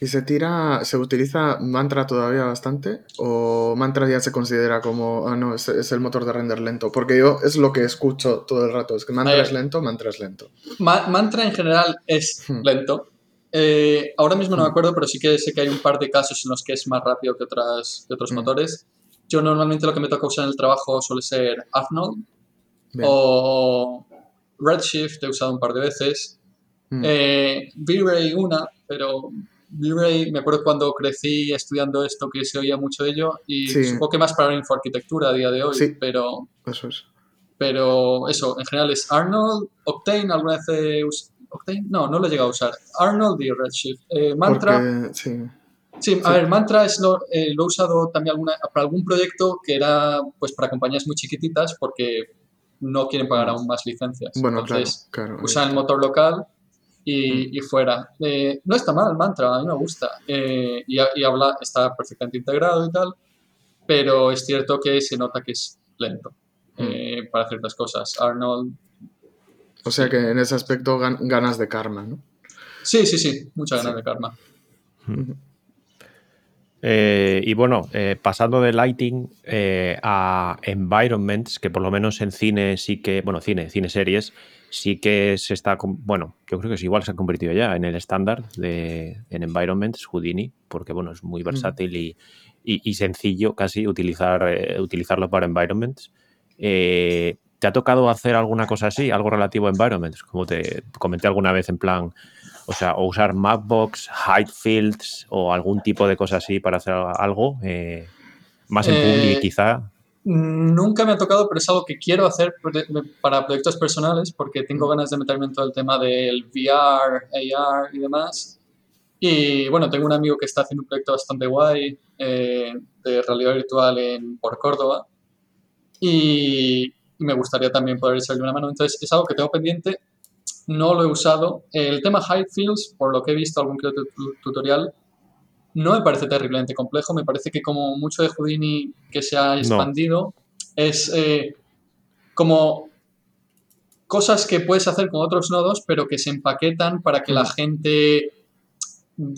¿Y se tira, se utiliza Mantra todavía bastante? ¿O Mantra ya se considera como, ah, no, es, es el motor de render lento? Porque yo es lo que escucho todo el rato, es que Mantra es lento, Mantra es lento. Ma- Mantra en general es Hmm. lento. Eh, ahora mismo no me Hmm. acuerdo, pero sí que sé que hay un par de casos en los que es más rápido que, otras, que otros Hmm. motores. Yo normalmente lo que me toca usar en el trabajo suele ser Arnold Bien. o Redshift, he usado un par de veces. Hmm. Eh, V-Ray una, pero V-Ray, me acuerdo cuando crecí estudiando esto que se oía mucho de ello y Sí. supongo que más para infoarquitectura a día de hoy, Sí. pero, Eso es. pero eso, en general es Arnold, Octane, alguna vez he us- Octane? No, no lo he llegado a usar. Arnold y Redshift. Eh, Mantra, Porque, sí. sí, a ver, Mantra es lo, eh, lo he usado también alguna, para algún proyecto que era pues para compañías muy chiquititas porque no quieren pagar aún más licencias. Bueno, Entonces, claro, claro. usan el motor local. Y, y fuera. Eh, no está mal el mantra, a mí me gusta. Eh, y, y habla, está perfectamente integrado y tal, pero es cierto que se nota que es lento Mm. eh, para ciertas cosas. Arnold, O sea que en ese aspecto gan- ganas de karma, ¿no? Sí, sí, sí, muchas ganas de karma. Eh, y bueno, eh, pasando de lighting eh, a environments, que por lo menos en cine sí que, bueno, cine, cine series, sí que se está, bueno, yo creo que es igual se ha convertido ya en el estándar de en environments Houdini, porque bueno, es muy versátil y, y- y sencillo casi utilizar, eh, utilizarlo para environments. ¿Te ha tocado hacer alguna cosa así, algo relativo a environments? Como te comenté alguna vez en plan, o sea, o usar Mapbox, Height Fields o algún tipo de cosa así para hacer algo, eh, más en Eh, public quizá. Nunca me ha tocado, pero es algo que quiero hacer para proyectos personales porque tengo ganas de meterme en todo el tema del VR, AR y demás. Y bueno, tengo un amigo que está haciendo un proyecto bastante guay eh, de realidad virtual en, por Córdoba y me gustaría también poder echarle una mano. Entonces es algo que tengo pendiente, no lo he usado. El tema Height Fields, por lo que he visto algún tutorial, no me parece terriblemente complejo. Me parece que como mucho de Houdini que se ha expandido es eh, como cosas que puedes hacer con otros nodos, pero que se empaquetan para que la Mm. gente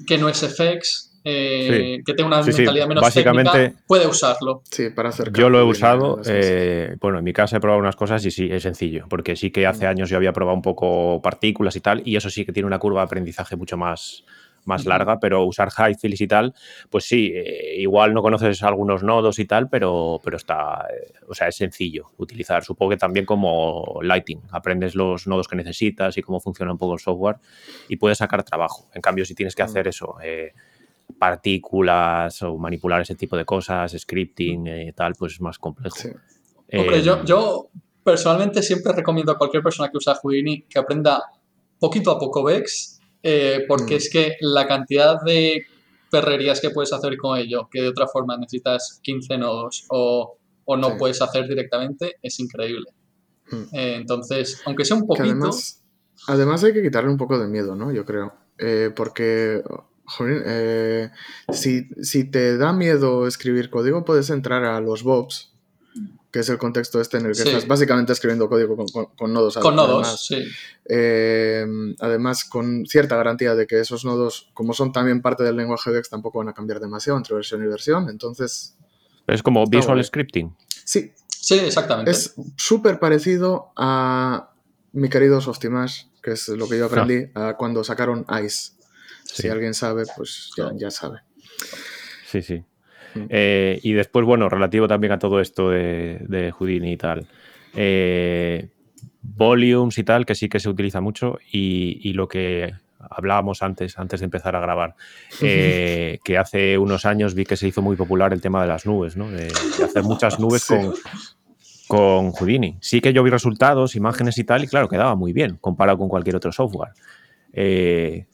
que no es FX, eh, Sí. que tenga una Sí, sí, mentalidad menos básicamente- técnica, puede usarlo. Sí, para hacer Yo lo he usado, eh, bueno, en mi casa he probado unas cosas y sí, es sencillo, porque sí que hace años yo había probado un poco partículas y tal, y eso sí que tiene una curva de aprendizaje mucho más, más larga, pero usar high fields y tal, pues sí, eh, igual no conoces algunos nodos y tal, pero, pero está, eh, o sea, es sencillo utilizar. Supongo que también como Lighting, aprendes los nodos que necesitas y cómo funciona un poco el software y puedes sacar trabajo. En cambio, si tienes que hacer eso, eh, partículas o manipular ese tipo de cosas, scripting y tal, pues es más complejo. Sí. Hombre, Eh, yo, yo personalmente siempre recomiendo a cualquier persona que usa Houdini que aprenda poquito a poco Vex, eh, porque Mm. es que la cantidad de perrerías que puedes hacer con ello, que de otra forma necesitas 15 nodos o, o no Sí. puedes hacer directamente, es increíble. Mm. Eh, entonces, aunque sea un poquito, además, además hay que quitarle un poco de miedo, ¿no? Yo creo. Eh, porque, joder, eh, si, si te da miedo escribir código, puedes entrar a los Bobs, que es el contexto este en el que Sí. estás básicamente escribiendo código con, con- con nodos. con además. nodos, sí. Eh, además, con cierta garantía de que esos nodos, como son también parte del lenguaje VEX, tampoco van a cambiar demasiado entre versión y versión. Entonces, pero es como visual scripting. sí, Sí, exactamente. es súper parecido a mi querido Softimash, que es lo que yo aprendí a cuando sacaron Ice. Si alguien sabe, pues ya, ya sabe. Sí, sí. Mm. Eh, y después, bueno, relativo también a todo esto de, de Houdini y tal. eh, volumes y tal, que sí que se utiliza mucho. Y, y lo que hablábamos antes, antes de empezar a grabar, eh, que hace unos años vi que se hizo muy popular el tema de las nubes, ¿no? De, de hacer muchas nubes Sí. con, con Houdini. Sí que yo vi resultados, imágenes y tal, y claro, quedaba muy bien comparado con cualquier otro software. Eh,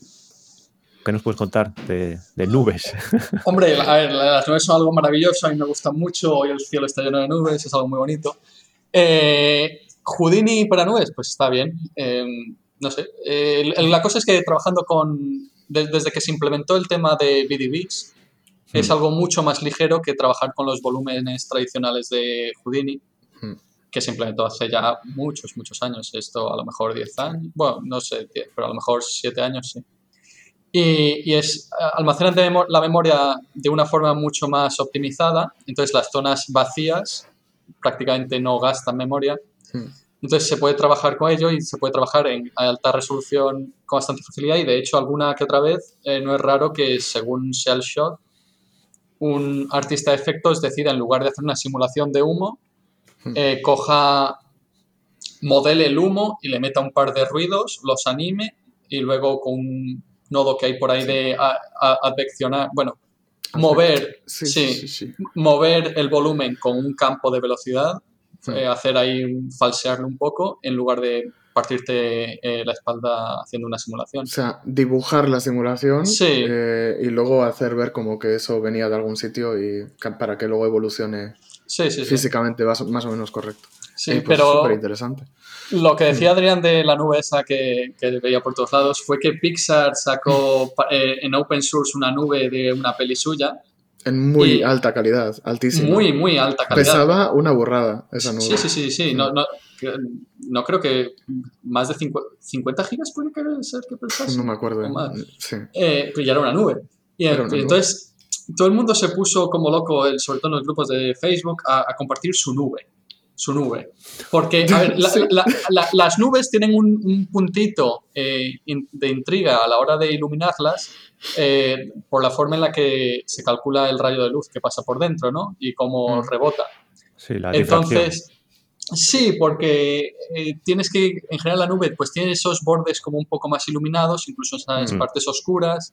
¿Qué nos puedes contar de, de nubes? Hombre, a ver, las nubes son algo maravilloso, a mí me gustan mucho, hoy el cielo está lleno de nubes, es algo muy bonito. Eh, Houdini para nubes, pues está bien. eh, no sé, eh, la cosa es que trabajando con, de- desde que se implementó el tema de BDBs, es Hmm. algo mucho más ligero que trabajar con los volúmenes tradicionales de Houdini, Hmm. que se implementó hace ya muchos, muchos años. Esto a lo mejor 10 años, bueno, no sé, 10, pero a lo mejor 7 años, sí. Y, y es almacenan de memo- la memoria de una forma mucho más optimizada, entonces las zonas vacías prácticamente no gastan memoria. Hmm. Entonces se puede trabajar con ello y se puede trabajar en alta resolución con bastante facilidad y de hecho alguna que otra vez eh, no es raro que según el shot un artista de efectos decida en lugar de hacer una simulación de humo Hmm. eh, coja modele el humo y le meta un par de ruidos, los anime y luego con un nodo que hay por ahí de a- a- adveccionar, bueno, mover, Sí, mover el volumen con un campo de velocidad, eh, hacer ahí falsearlo un poco en lugar de partirte eh, la espalda haciendo una simulación. O sea, dibujar la simulación Sí. eh, y luego hacer ver como que eso venía de algún sitio y para que luego evolucione físicamente más, más o menos correcto. Sí, Eh, pues pero súper interesante. Lo que decía Adrián de la nube esa que, que veía por todos lados fue que Pixar sacó eh, en open source una nube de una peli suya En muy alta calidad, altísima. muy, muy alta calidad. Pesaba una burrada esa nube. Sí, sí, sí, sí. No, no- que no creo que más de 50 gigas puede ser que pensase. No me acuerdo. más. Sí. Eh, pues ya era una nube. Y, Era una y nube. entonces todo el mundo se puso como loco, sobre todo en los grupos de Facebook, a, a compartir su nube. Su nube. Porque, a ver, la- Sí. la- la- las nubes tienen un, un puntito eh, in- de intriga a la hora de iluminarlas eh, por la forma en la que se calcula el rayo de luz que pasa por dentro, ¿no? Y cómo Mm. rebota. Sí, la. Entonces, sí, porque eh, tienes que, en general la nube, pues tiene esos bordes como un poco más iluminados, incluso esas Mm. partes oscuras.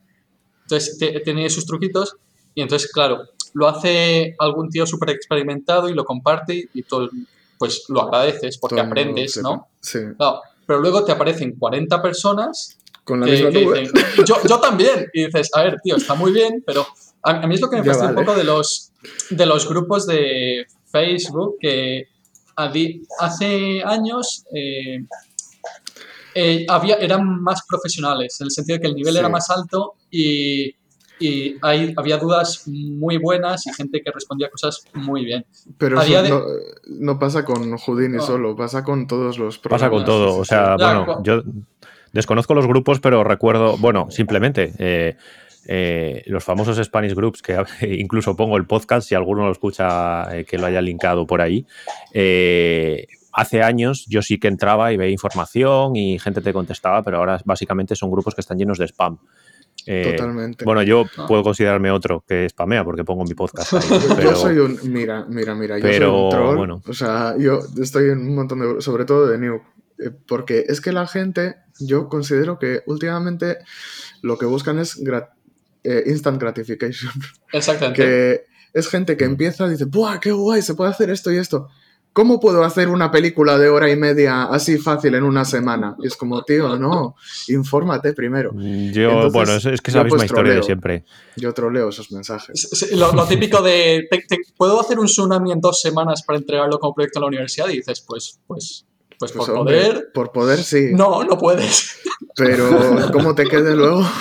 Entonces, te- tiene sus truquitos. Y entonces, claro, lo hace algún tío súper experimentado y lo comparte y todo, pues lo agradeces porque Todo aprendes. ¿no? Sí. Pero luego te aparecen 40 personas Con la que, misma que nube. dicen, yo, yo también. Y dices, a ver, tío, está muy bien, pero a, a mí es lo que me fastidia un poco de los, de los grupos de Facebook que hace años eh, eh, había, eran más profesionales, en el sentido de que el nivel Sí. era más alto y, y hay, había dudas muy buenas y gente que respondía cosas muy bien. Pero eso de- no, no pasa con Houdini No. solo, pasa con todos los Pasa con programas. todo. O sea, bueno, yo desconozco los grupos, pero recuerdo, bueno, simplemente eh, eh, los famosos Spanish Groups, que incluso pongo el podcast, si alguno lo escucha, eh, que lo haya linkado por ahí. eh, hace años yo sí que entraba y veía información y gente te contestaba, pero ahora básicamente son grupos que están llenos de spam. Eh, Totalmente. Bueno, yo Ah. puedo considerarme otro que spamea porque pongo mi podcast ahí, Yo soy un. Mira, mira, mira. Yo pero, soy un troll. bueno. O sea, yo estoy en un montón de. Sobre todo de New. eh, Porque es que la gente. Yo considero que últimamente lo que buscan es grat- eh, instant gratification. Exactamente. Que es gente que empieza y dice: ¡Buah, qué guay! Se puede hacer esto y esto. ¿Cómo puedo hacer una película de hora y media así fácil en una semana? Y es como, tío, no, infórmate primero. yo, Entonces, bueno, es, es que es la misma pues historia de siempre. Yo troleo esos mensajes. Sí, Lo, lo típico de, te- te- ¿puedo hacer un tsunami en dos semanas para entregarlo como proyecto en la universidad? Y dices, pues, pues, pues, Pues, por hombre, poder, Por poder sí. no, no puedes. Pero ¿cómo te quede luego?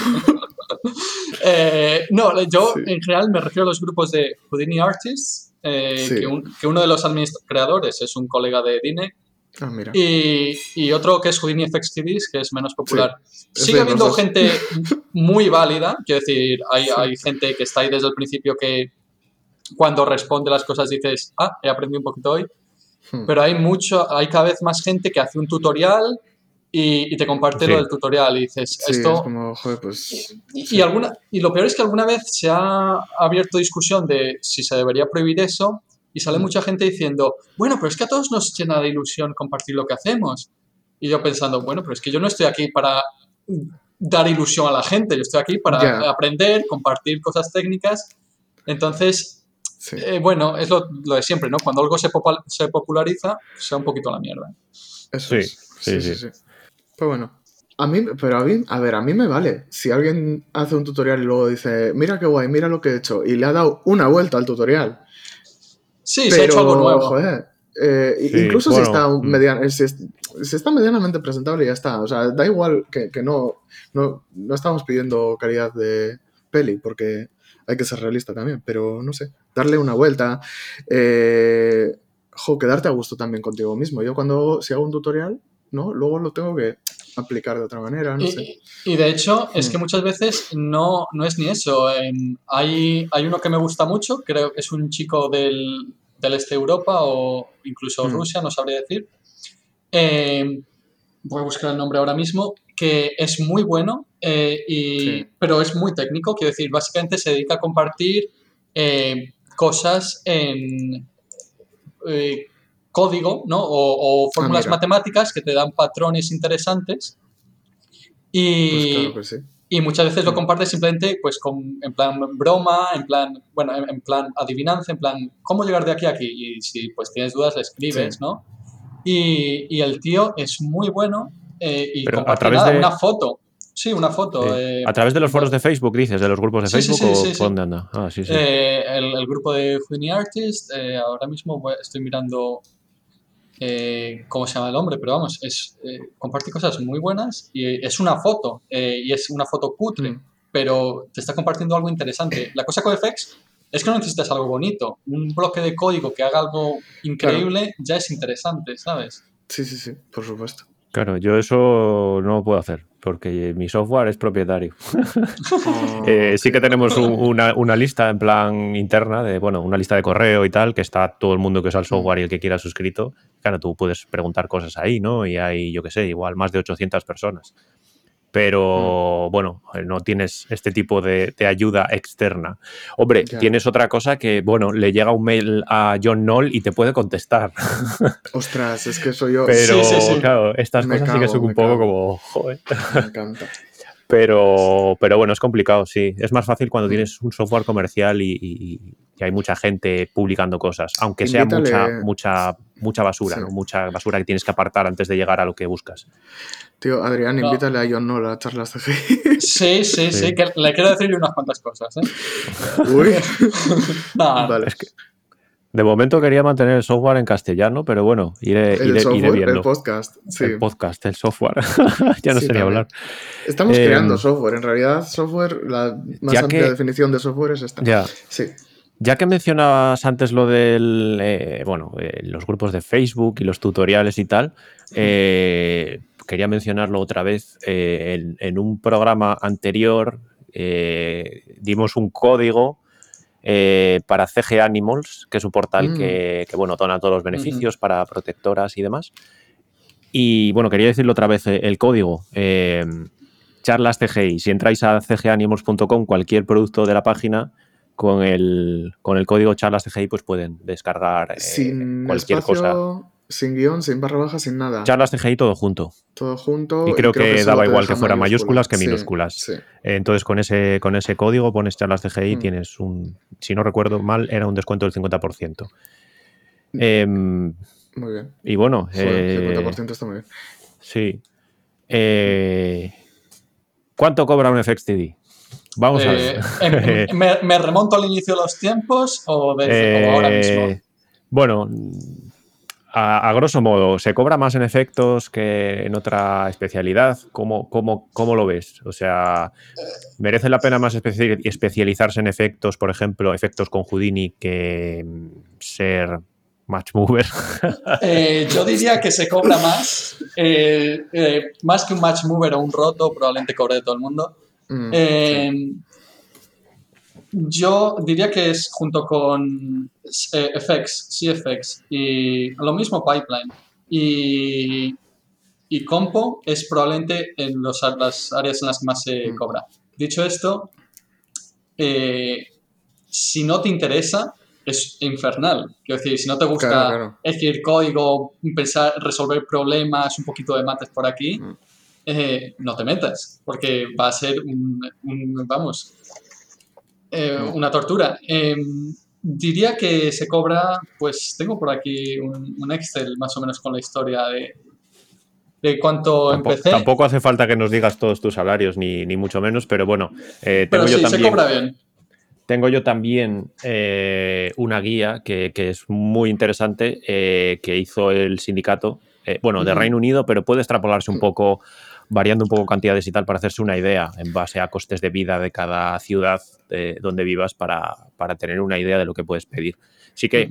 Eh, no, yo Sí. en general me refiero a los grupos de Houdini Artists, eh, Sí. que, un- que uno de los creadores es un colega de Dine, Ah, mira. y, y otro que es Houdini FX que es menos popular. es Sigue habiendo gente muy válida, quiero decir, hay, Sí. hay gente que está ahí desde el principio que cuando responde las cosas dices, ah, he aprendido un poquito hoy, Hmm. pero hay mucho, hay cada vez más gente que hace un tutorial y, y te comparte Sí. lo del tutorial y dices, Sí, esto... es como, joder, pues. Y, y alguna, y lo peor es que alguna vez se ha abierto discusión de si se debería prohibir eso y sale Mm. mucha gente diciendo, bueno, pero es que a todos nos llena de ilusión compartir lo que hacemos. Y yo pensando, bueno, pero es que yo no estoy aquí para dar ilusión a la gente, yo estoy aquí para aprender, compartir cosas técnicas. Entonces, Sí. eh, bueno, es lo, lo de siempre, ¿no? Cuando algo se, se populariza, se va un poquito a la mierda. Eso Sí, es. sí, sí. Pero bueno. A mí, pero a mí, a ver, a mí me vale. Si alguien hace un tutorial y luego dice, mira qué guay, mira lo que he hecho, y le ha dado una vuelta al tutorial. Sí, se ha hecho pero, algo nuevo. joder, eh, Sí, incluso bueno, si, está mm. median- si, es- si está medianamente presentable, ya está. O sea, da igual que, que no, no, no estamos pidiendo calidad de peli, porque hay que ser realista también, pero no sé, darle una vuelta. Eh, jo, quedarte a gusto también contigo mismo. Yo cuando, si hago un tutorial, ¿no? Luego lo tengo que aplicar de otra manera, no Y, sé. y de hecho, es que Mm. muchas veces no, no es ni eso. Em, hay, hay uno que me gusta mucho, creo que es un chico del, del este de Europa o incluso Mm. Rusia, no sabría decir. Em, voy a buscar el nombre ahora mismo, que es muy bueno, eh, y, Sí. pero es muy técnico. Quiero decir, básicamente se dedica a compartir eh, cosas en eh, código, ¿no? O, o fórmulas Ah, matemáticas que te dan patrones interesantes. Y, Pues claro que sí. y muchas veces lo compartes simplemente pues con, en plan broma, en plan, bueno, en, en plan adivinanza, en plan, ¿cómo llegar de aquí a aquí? Y si pues tienes dudas, le escribes, Sí. ¿no? Y, y el tío es muy bueno eh, y Pero a través nada, de- una foto. Sí, una foto. Sí. eh, A través de los foros de Facebook, dices, de los grupos de Facebook sí, o sí, sí. por dónde anda. Ah, sí, sí. eh, el, el grupo de Houdini Artist, eh, ahora mismo estoy mirando eh, cómo se llama el hombre, pero vamos, es eh, comparte cosas muy buenas y es una foto, eh, y es una foto cutre, Mm. pero te está compartiendo algo interesante. La cosa con FX es que no necesitas algo bonito, un bloque de código que haga algo increíble ya es interesante, ¿sabes? Sí, sí, sí, por supuesto. Claro, yo eso no lo puedo hacer porque mi software es propietario. Eh, sí que tenemos un- una, una lista en plan interna, de bueno, una lista de correo y tal, que está todo el mundo que usa el software y el que quiera suscrito. Claro, tú puedes preguntar cosas ahí, ¿no? Y hay, yo qué sé, igual más de 800 personas. Pero bueno, eh, no tienes este tipo de, de ayuda externa. Hombre, tienes otra cosa que, bueno, le llega un mail a John Knoll y te puede contestar. Ostras, es que eso yo Pero, Sí, sí, sí. claro, estas Me cosas sí que son un poco cago. como, joder. me encanta. Pero, pero bueno, es complicado, sí. Es más fácil cuando Mm. tienes un software comercial y, y- y hay mucha gente publicando cosas, aunque sea Invítale- mucha, mucha, mucha basura, Sí. ¿no? Mucha basura que tienes que apartar antes de llegar a lo que buscas. Tío, Adrián, No. invítale a John Noll a charlas de Sí, sí, sí, Sí. que le quiero decir unas cuantas cosas. ¿eh? Uy, vale. De momento quería mantener el software en castellano, pero bueno, iré, El iré, iré software, viendo. el podcast. Sí. El podcast, el software. ya no Sí, sé ni hablar. Estamos Eh, creando software. En realidad, software, la más amplia que- definición de software es esta. Ya. Sí. Ya que mencionabas antes lo del, eh, bueno, eh, los grupos de Facebook y los tutoriales y tal, eh, quería mencionarlo otra vez. en, en un programa anterior dimos un código para CG Animals, que es un portal Mm. que, que, bueno, dona todos los beneficios para protectoras y demás. Y bueno, quería decirlo otra vez, el código. charlas CGI. Si entráis a cganimals.com, cualquier producto de la página, con el, con el código charlas CGI, pues pueden descargar eh, sin cualquier cosa. sin guion, sin barra baja, sin nada. Charlas CGI todo junto. Todo junto. Y creo que daba igual que fuera mayúsculas que Sí, minúsculas. Sí. Entonces, con ese, con ese código pones charlas CGI, Mm. tienes un, si no recuerdo mal, era un descuento del 50%. Em, Muy bien. y bueno, Joder, eh, 50% está muy bien. sí. Eh, ¿Cuánto cobra un FXTD? Vamos a Eh, ver. em- me, me remonto al inicio de los tiempos o, desde, o ahora mismo? Eh, Bueno, a, a grosso modo, ¿se cobra más en efectos que en otra especialidad? ¿Cómo, cómo, cómo lo ves? O sea, ¿merece la pena más especi- especializarse en efectos, por ejemplo, efectos con Houdini, que mm, ser match mover? Eh, yo diría que se cobra más, eh, eh, más que un match mover o un roto, probablemente cobre de todo el mundo. Mm, Eh, Yo diría que es junto con eh, FX, CFX y lo mismo Pipeline y, y Compo es probablemente en los, las áreas en las que más se Mm. cobra. Dicho esto, eh, si no te interesa, es infernal. Quiero decir, si no te gusta Claro, claro. escribir código, pensar, resolver problemas, un poquito de mates por aquí, Mm. Eh, no te metas, porque va a ser un, un- vamos, eh, una tortura. Eh, diría que se cobra, pues tengo por aquí un, un Excel más o menos con la historia de, de cuánto Tampoco, empecé. tampoco hace falta que nos digas todos tus salarios, ni, ni mucho menos, pero bueno, eh, pero tengo, yo sí, se también, cobra bien. tengo yo también eh, una guía que, que es muy interesante eh, que hizo el sindicato, bueno, de. Reino Unido, pero puede extrapolarse un Mm. poco, variando un poco cantidades y tal, para hacerse una idea en base a costes de vida de cada ciudad eh, donde vivas para, para tener una idea de lo que puedes pedir. Así que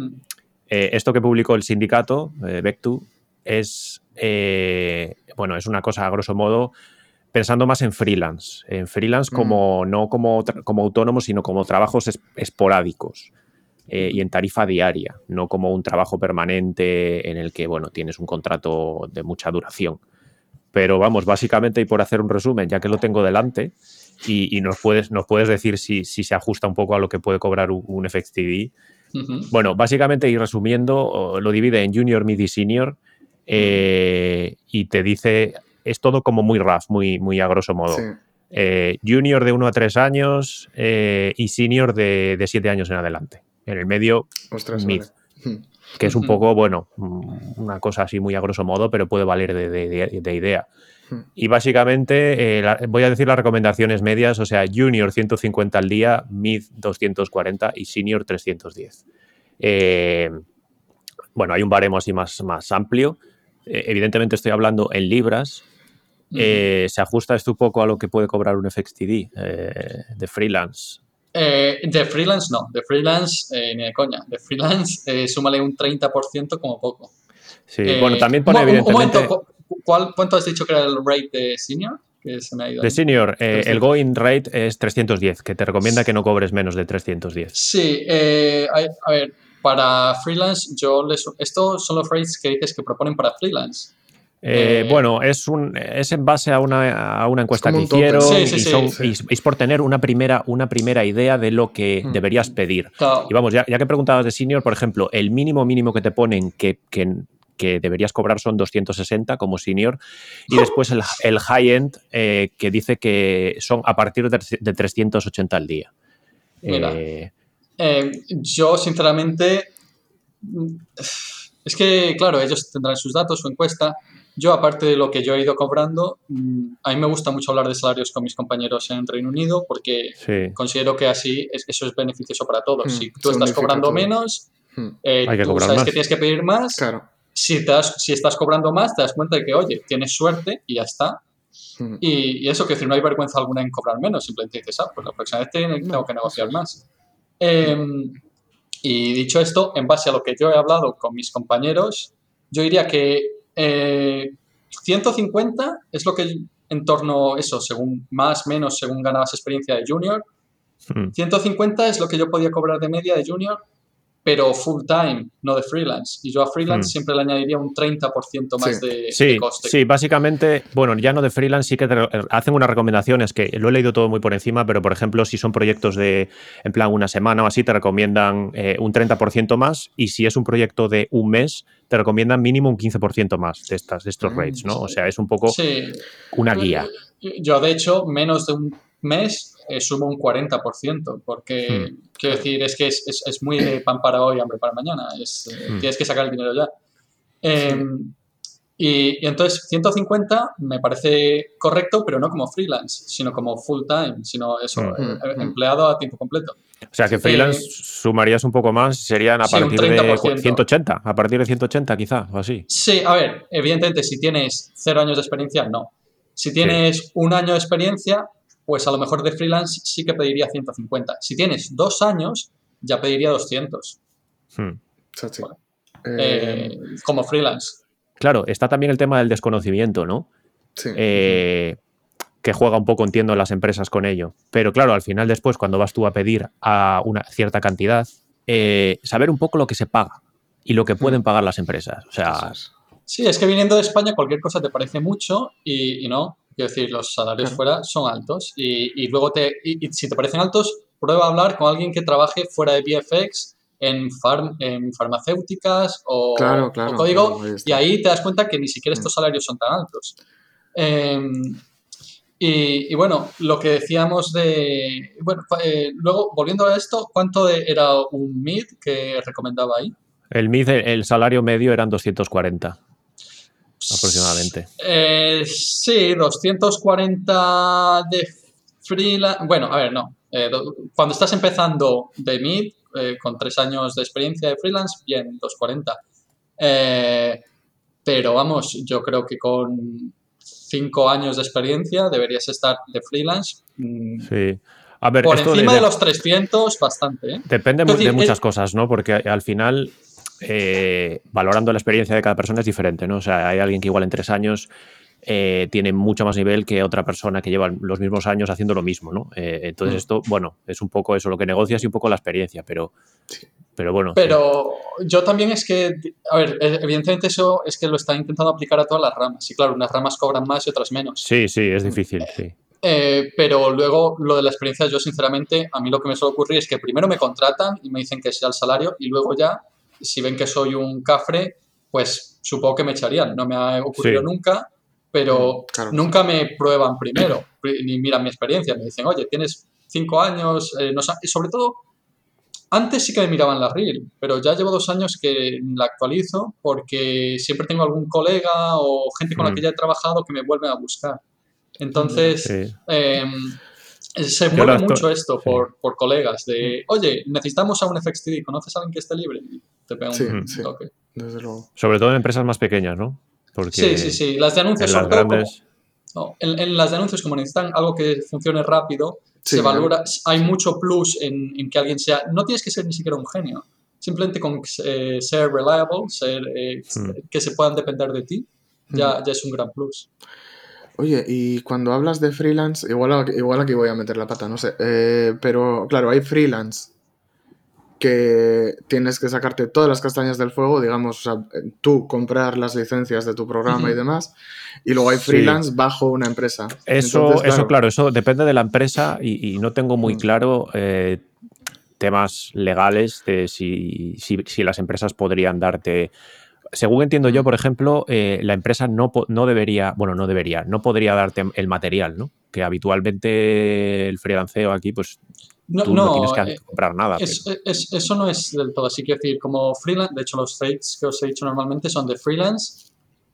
eh, esto que publicó el sindicato, eh, Vectu, es, eh, bueno, es una cosa a grosso modo pensando más en freelance. En freelance Mm. como, no como, como autónomo, sino como trabajos es- esporádicos eh, y en tarifa diaria, no como un trabajo permanente en el que, bueno, tienes un contrato de mucha duración. Pero vamos, básicamente, y por hacer un resumen, ya que lo tengo delante, y, y nos, puedes, nos puedes decir si, si se ajusta un poco a lo que puede cobrar un, un FXTD, bueno, básicamente, y resumiendo, lo divide en junior, mid y senior eh, y te dice, es todo como muy rough, muy, muy a grosso modo. Sí. Eh, junior de 1 a 3 años eh, y senior de, de 7 años en adelante. En el medio, Ostras, Mid. vale. Que es un poco, bueno, mm, una cosa así muy a grosso modo, pero puede valer de, de- de- de idea. Mm. Y básicamente, eh, la- voy a decir las recomendaciones medias, o sea, junior 150 al día, mid 240 y senior 310. Eh, bueno, hay un baremo así más, más amplio. Eh, evidentemente estoy hablando en libras. Eh, se ajusta esto un poco a lo que puede cobrar un FXTD de freelance. Eh, de freelance no, de freelance eh, ni de coña. De freelance eh, súmale un 30% como poco. Sí, Eh, bueno, también un pone un- un evidentemente... momento, ¿cu- ¿cuál, ¿cuánto has dicho que era el rate de senior? Que se me ha ido. De senior, el 300. going rate es 310, que te recomienda que no cobres menos de 310. Sí, hay- a ver, para freelance, yo les. Estos son los rates que dices que proponen para freelance. Eh, Eh, bueno, es, un, es en base a una, a una encuesta que hicieron Sí, sí, y, sí. son- Sí. y- y es por tener una primera, una primera idea de lo que Hmm. deberías pedir. Claro, Y vamos, ya, ya que preguntabas de senior, por ejemplo, el mínimo mínimo que te ponen que, que- que deberías cobrar son 260 como senior y después el, el high-end eh, que dice que son a partir de, de 380 al día. Mira. Yo, sinceramente, es que, claro, ellos tendrán sus datos, su encuesta. Yo, aparte de lo que yo he ido cobrando, mm, a mí me gusta mucho hablar de salarios con mis compañeros en Reino Unido porque sí, considero que así es- eso es beneficioso para todos. Mm, si tú estás cobrando todo. menos, Hmm, eh, Hay que tú cobrar sabes más. que tienes que pedir más. Claro. Si, te das- si estás cobrando más, te das cuenta de que, oye, tienes suerte y ya está. Hmm. Y, y eso, que decir, no hay vergüenza alguna en cobrar menos, simplemente dices, ah, pues la próxima vez tengo tengo que negociar más. Em, y dicho esto, en base a lo que yo he hablado con mis compañeros, yo diría que eh, 150 es lo que en torno, eso, según más, menos, según ganabas experiencia de junior, Mm. 150 es lo que yo podía cobrar de media de junior, pero full time, no de freelance. Y yo a freelance Hmm. siempre le añadiría un 30% más Sí. de, coste. sí, básicamente, bueno, ya no de freelance, sí que te re- hacen unas recomendaciones que lo he leído todo muy por encima, pero por ejemplo, si son proyectos de, en plan, una semana o así, te recomiendan eh, un 30% más y si es un proyecto de un mes, te recomiendan mínimo un 15% más de, estas, de estos Mm, rates, ¿no? O sea, es un poco una guía. Yo, de hecho, menos de un mes eh, sumo un 40%, porque Hmm. quiero decir, es que es, es- es muy de pan para hoy, hambre para mañana. Es, eh, Hmm. Tienes que sacar el dinero ya. Eh, y, y entonces, 150 me parece correcto, pero no como freelance, sino como full time, sino eso, Hmm. eh, eh, empleado a tiempo completo. O sea, que freelance sumarías un poco más, serían a Sí, partir de 30%. 180, a partir de 180 quizá, o así. Sí, a ver, evidentemente, si tienes cero años de experiencia, no. Si tienes un año de experiencia, pues a lo mejor de freelance sí que pediría 150. Si tienes dos años, ya pediría 200 Hmm. Bueno. Eh, eh, como freelance. Claro, está también el tema del desconocimiento, ¿no? sí. eh, que juega un poco, entiendo, las empresas con ello. Pero claro, al final después, cuando vas tú a pedir a una cierta cantidad, eh, saber un poco lo que se paga y lo que pueden pagar las empresas. O sea. Sí, es que viniendo de España cualquier cosa te parece mucho y, y no. Quiero decir, los salarios Claro. fuera son altos y, y luego te, y, y si te parecen altos, prueba a hablar con alguien que trabaje fuera de VFX en, farm- en farmacéuticas o, Claro, claro, o código claro, ahí está. y ahí te das cuenta que ni siquiera estos Mm. salarios son tan altos. Em, y, y bueno, lo que decíamos de... Bueno, eh, luego, volviendo a esto, ¿cuánto de- era un mid que recomendaba ahí? el MID, el salario medio eran 240 aproximadamente. Eh, sí, 240 de freelance. Bueno, a ver, no. Eh, do- cuando estás empezando de mid, eh, con tres años de experiencia de freelance, bien, 240. Eh, pero vamos, yo creo que con cinco años de experiencia deberías estar de freelance. mm, Sí. A ver, por esto encima de- de, los 300, bastante. depende de muchas cosas, ¿no? Porque al final, eh, valorando la experiencia de cada persona es diferente, ¿no? O sea, hay alguien que igual en tres años eh, tiene mucho más nivel que otra persona que lleva los mismos años haciendo lo mismo, ¿no? Eh, entonces Mm. esto, bueno, es un poco eso lo que negocias y un poco la experiencia, pero, pero bueno. sí. Pero yo también es que, a ver, eh, evidentemente eso es que lo están intentando aplicar a todas las ramas. Y claro, unas ramas cobran más y otras menos. Sí, sí, es difícil, sí. Eh, pero luego lo de la experiencia, yo sinceramente, a mí lo que me suele ocurrir es que primero me contratan y me dicen que sea el salario y luego ya, si ven que soy un cafre, pues supongo que me echarían. No me ha ocurrido Sí. nunca, pero Mm, claro. nunca me prueban primero pri- ni miran mi experiencia. Me dicen, oye, tienes cinco años, eh, no y sobre todo, antes sí que me miraban la reel, pero ya llevo dos años que la actualizo porque siempre tengo algún colega o gente con la Mm. que ya he trabajado que me vuelven a buscar. Entonces, sí. eh, se Yo mueve estoy- mucho esto sí. por, por colegas de, oye, necesitamos a un FXTD, ¿conoces a alguien que esté libre? Y te pega un Sí, toque. Desde luego. Sobre todo en empresas más pequeñas, ¿no? Porque Sí, sí, sí. Las de anuncios, en las como- grandes. no, en, en las de anuncios, como necesitan algo que funcione rápido, Sí, se valora, hay mucho plus en, en que alguien sea, no tienes que ser ni siquiera un genio, simplemente con eh, ser reliable, ser, eh, Hmm. que se puedan depender de ti, ya, ya es un gran plus. Oye, y cuando hablas de freelance, igual, igual aquí voy a meter la pata, no sé. eh, pero claro, hay freelance que tienes que sacarte todas las castañas del fuego, digamos, o sea, tú comprar las licencias de tu programa y demás, y luego hay Sí. freelance bajo una empresa. Eso, Entonces, eso claro, eso depende de la empresa y, y no tengo muy Mm. claro eh, temas legales de si, si, si las empresas podrían darte. Según entiendo yo, por ejemplo, eh, la empresa no, no debería, bueno, no debería, no podría darte el material, ¿no? Que habitualmente el freelanceo aquí, pues No, tú no, no, tienes que eh, comprar nada. es- pero- es- eso no es del todo así. Quiero decir, como freelance, de hecho, los trades que os he dicho normalmente son de freelance.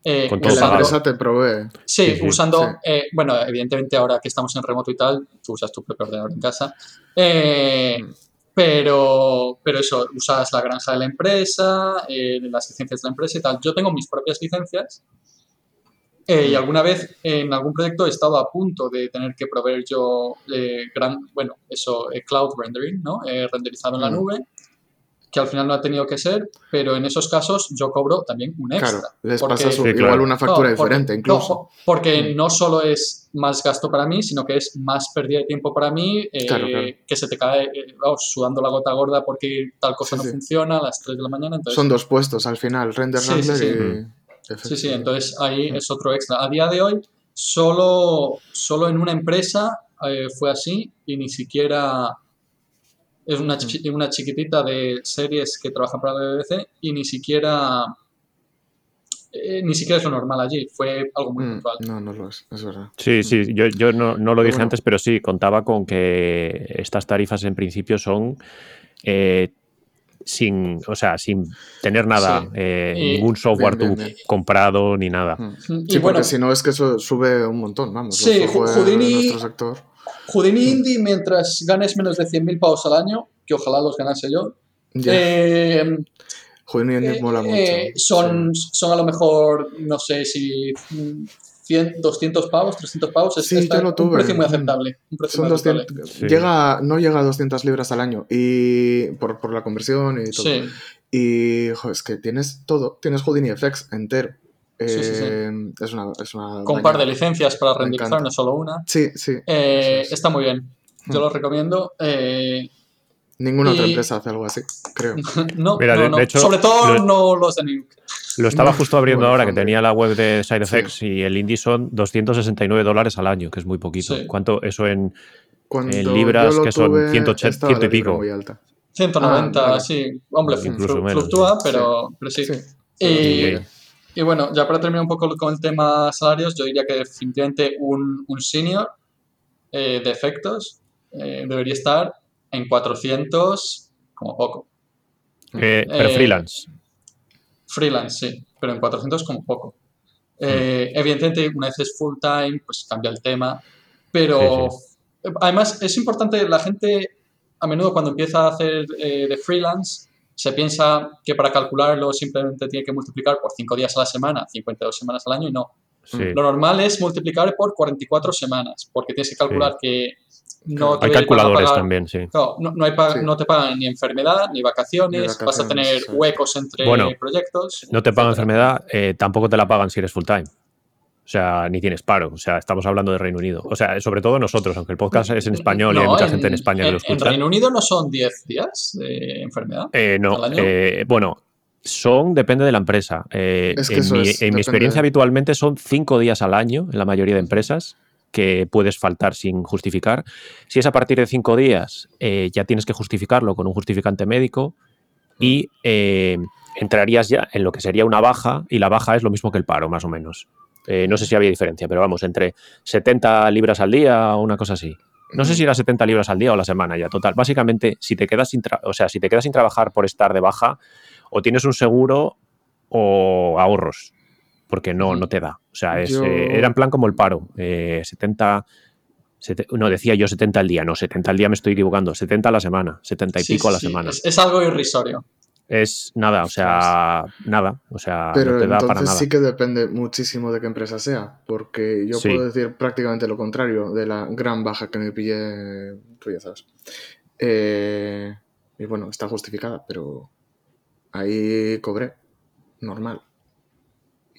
eh, Con Que todo la pagado. empresa te provee. Sí, Sí, sí, usando, sí. eh, bueno, evidentemente ahora que estamos en remoto y tal, tú usas tu propio ordenador en casa, eh, Mm. Pero, pero eso, usas la granja de la empresa, eh, las licencias de la empresa y tal. Yo tengo mis propias licencias eh, y alguna vez en algún proyecto he estado a punto de tener que proveer yo eh, gran, bueno, eso, eh, cloud rendering, ¿no? Eh, renderizado en la Mm. nube, que al final no ha tenido que ser, pero en esos casos yo cobro también un extra. Claro, les porque- pasas Sí, igual claro. una factura no, porque- diferente no, incluso. po- porque Mm. no solo es más gasto para mí, sino que es más pérdida de tiempo para mí, eh, Claro, claro. que se te cae, eh, vamos, sudando la gota gorda porque tal cosa Sí, no sí. funciona a las 3 de la mañana. Entonces, Son dos puestos al final, render Sí, sí, rambler sí. y... sí, sí, entonces Mm. ahí es otro extra. A día de hoy, solo, solo en una empresa eh, fue así y ni siquiera es una, chi- una chiquitita de series que trabaja para la BBC y ni siquiera eh, ni siquiera es lo normal allí, fue algo muy Mm, puntual. No, no lo es, es verdad. Sí, sí, yo, yo no, no lo Pero dije bueno. antes, pero sí, contaba con que estas tarifas en principio son eh, sin, o sea, sin tener nada, Sí. eh, Y- ningún software Bien, tú bien, bien. comprado ni nada. Mm. Y Sí, bueno, porque si no es que eso sube un montón, vamos. Sí, Houdini- de nuestro sector. Houdini Indie, mientras ganes menos de 100.000 pavos al año, que ojalá los ganase yo, eh, Houdini eh, mola mucho. eh, son, son a lo mejor, no sé si mm, 100, 200 pavos, 300 pavos, es, Sí, está yo lo un tuve. precio muy Mm. aceptable. Un precio Son muy aceptable. 200, Sí. llega, no llega a 200 libras al año y por, por la conversión y todo. Sí, Y jo, es que tienes todo, tienes Houdini FX entero. Sí, sí, sí. Eh, Es una, es una con un par de licencias para renderizar, no solo una. Sí, sí. Eh. Está muy bien. Yo Mm. lo recomiendo. eh, Ninguna otra empresa hace algo así, creo. no, Mira, no, de- no. de hecho, Sobre todo lo- no los de Nuke. Lo estaba justo abriendo bueno, ahora, que tenía la web de Side Sí. Effects y el indie son 269 dólares al año, que es muy poquito. Sí. ¿Cuánto? Eso en libras, que son tuve, 180, estaba la ciento y pico. muy alta. 190, Ah, vale. sí. Hombre, fluctúa, sí. pero, pero sí. Sí. Y bueno, ya para terminar un poco con el tema salarios, yo diría que definitivamente un, un senior eh, de efectos eh, debería estar en 400 como poco. eh, pero Eh, freelance. Freelance, sí, pero en 400 como poco. Hmm. Eh, Evidentemente, una vez es full time, pues cambia el tema, pero además es importante, la gente a menudo cuando empieza a hacer de freelance, se piensa que para calcularlo simplemente tiene que multiplicar por 5 días a la semana, 52 semanas al año, y no. Sí. Lo normal es multiplicar por 44 semanas, porque tienes que calcular que no Hay calculadores pagar- también, sí. No, no hay pa- Sí. no te pagan ni enfermedad, ni vacaciones, Ni vas a tener sí. huecos entre Bueno, proyectos. No te pagan enfermedad, eh, tampoco te la pagan si eres full time. O sea, ni tienes paro. O sea, estamos hablando de Reino Unido. O sea, sobre todo nosotros, aunque el podcast es en español y hay mucha gente en España que lo En escucha. Reino Unido no son 10 días de enfermedad. Eh, no, al año. eh, bueno, son, depende de la empresa. Eh, Es que en eso mi, es, en mi experiencia habitualmente son cinco días al año en la mayoría de empresas que puedes faltar sin justificar. Si es a partir de cinco días, eh, ya tienes que justificarlo con un justificante médico y eh, entrarías ya en lo que sería una baja y la baja es lo mismo que el paro, más o menos. Eh, no sé si había diferencia, pero vamos, entre 70 libras al día o una cosa así. No sé si era 70 libras al día o la semana ya, total. Básicamente, si te quedas sin, o sea, si te quedas sin trabajar por estar de baja, o tienes un seguro o ahorros, porque no, no te da. O sea, es, Yo- eh, era en plan como el paro. eh, 70, sete- no, decía yo 70 al día, no, 70 al día me estoy equivocando, 70 a la semana, 70 y Sí, pico a la sí. semana. Es, es algo irrisorio. Es nada, o sea, nada, o sea, Pero no te da para nada. sí que depende muchísimo de qué empresa sea, porque yo Sí. puedo decir prácticamente lo contrario de la gran baja que me pillé, tú ya sabes. Eh, y bueno, está justificada, pero ahí cobré, normal.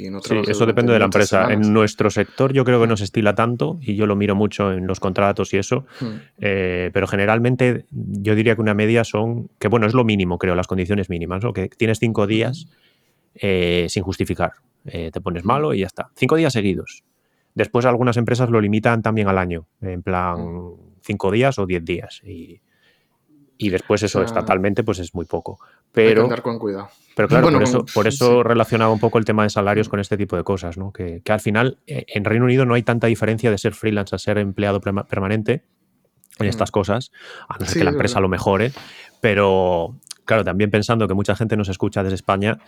Y no Sí, eso depende de la empresa. semanas. En nuestro sector yo creo que no se estila tanto y yo lo miro mucho en los contratos y eso, Hmm. eh, pero generalmente yo diría que una media son, que bueno, es lo mínimo, creo, las condiciones mínimas, ¿no? que tienes cinco días eh, sin justificar. Eh, te pones malo y ya está. Cinco días seguidos. Después algunas empresas lo limitan también al año, en plan cinco días o diez días. Y, y después eso, estatalmente, pues es muy poco. Hay que Pero, andar con cuidado. pero claro, Bueno, por eso, por eso sí. relacionaba un poco el tema de salarios con este tipo de cosas, ¿no? Que, que al final eh, en Reino Unido no hay tanta diferencia de ser freelance a ser empleado perma- permanente en Mm. estas cosas, a no ser Sí, que la es empresa lo mejore, pero claro, también pensando que mucha gente nos escucha desde España,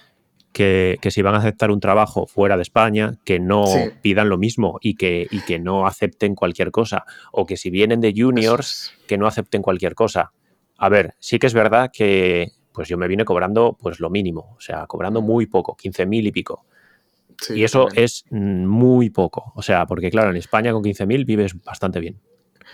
que, que si van a aceptar un trabajo fuera de España, que no Sí. pidan lo mismo y que, y que no acepten cualquier cosa, o que si vienen de juniors, que no acepten cualquier cosa. A ver, sí que es verdad que pues yo me vine cobrando pues lo mínimo, o sea, cobrando muy poco, 15.000 y pico. sí, y eso también. es mm, muy poco, o sea, porque claro, en España con 15.000 vives bastante bien.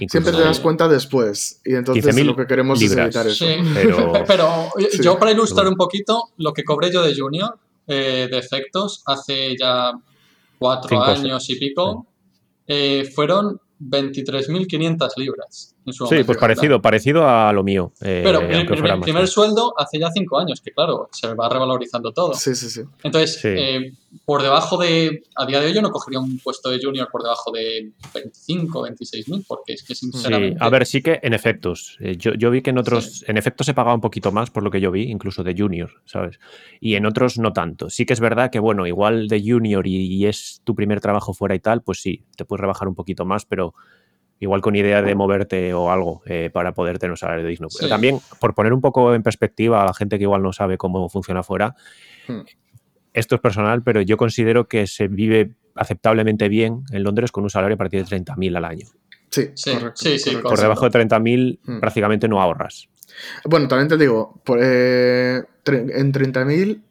Siempre te das cuenta después. Y entonces 15.000 lo que queremos libras. es evitar eso. Sí, Pero- pero, Sí. yo para ilustrar un poquito, lo que cobré yo de junior eh, de efectos hace ya cuatro Cinco, años y pico, eh, fueron 23.500 libras. Sí, pues parecido, parecido a lo mío. eh, Pero el primer, sueldo hace ya cinco años, que claro, se va revalorizando todo. Sí, sí, sí. Entonces, Sí. eh, por debajo de, a día de hoy yo no cogería un puesto de junior por debajo de 25, 26 mil, porque es que Sí, sinceramente... a ver, sí que en efectos. eh, Yo, yo vi que en otros, en efectos se pagaba un poquito más por lo que yo vi, incluso de junior, ¿sabes? Y en otros no tanto. Sí que es verdad que, bueno, igual de junior y, y es tu primer trabajo fuera y tal, pues sí, te puedes rebajar un poquito más, pero igual con idea de moverte o algo eh, para poder tener un salario digno. Pero Sí. también, por poner un poco en perspectiva a la gente que igual no sabe cómo funciona fuera, Hmm. esto es personal, pero yo considero que se vive aceptablemente bien en Londres con un salario a partir de 30.000 al año. Sí, Sí, correcto, sí, sí, correcto. Por debajo de 30.000 Hmm. prácticamente no ahorras. Bueno, también te digo, por, eh, en 30.000,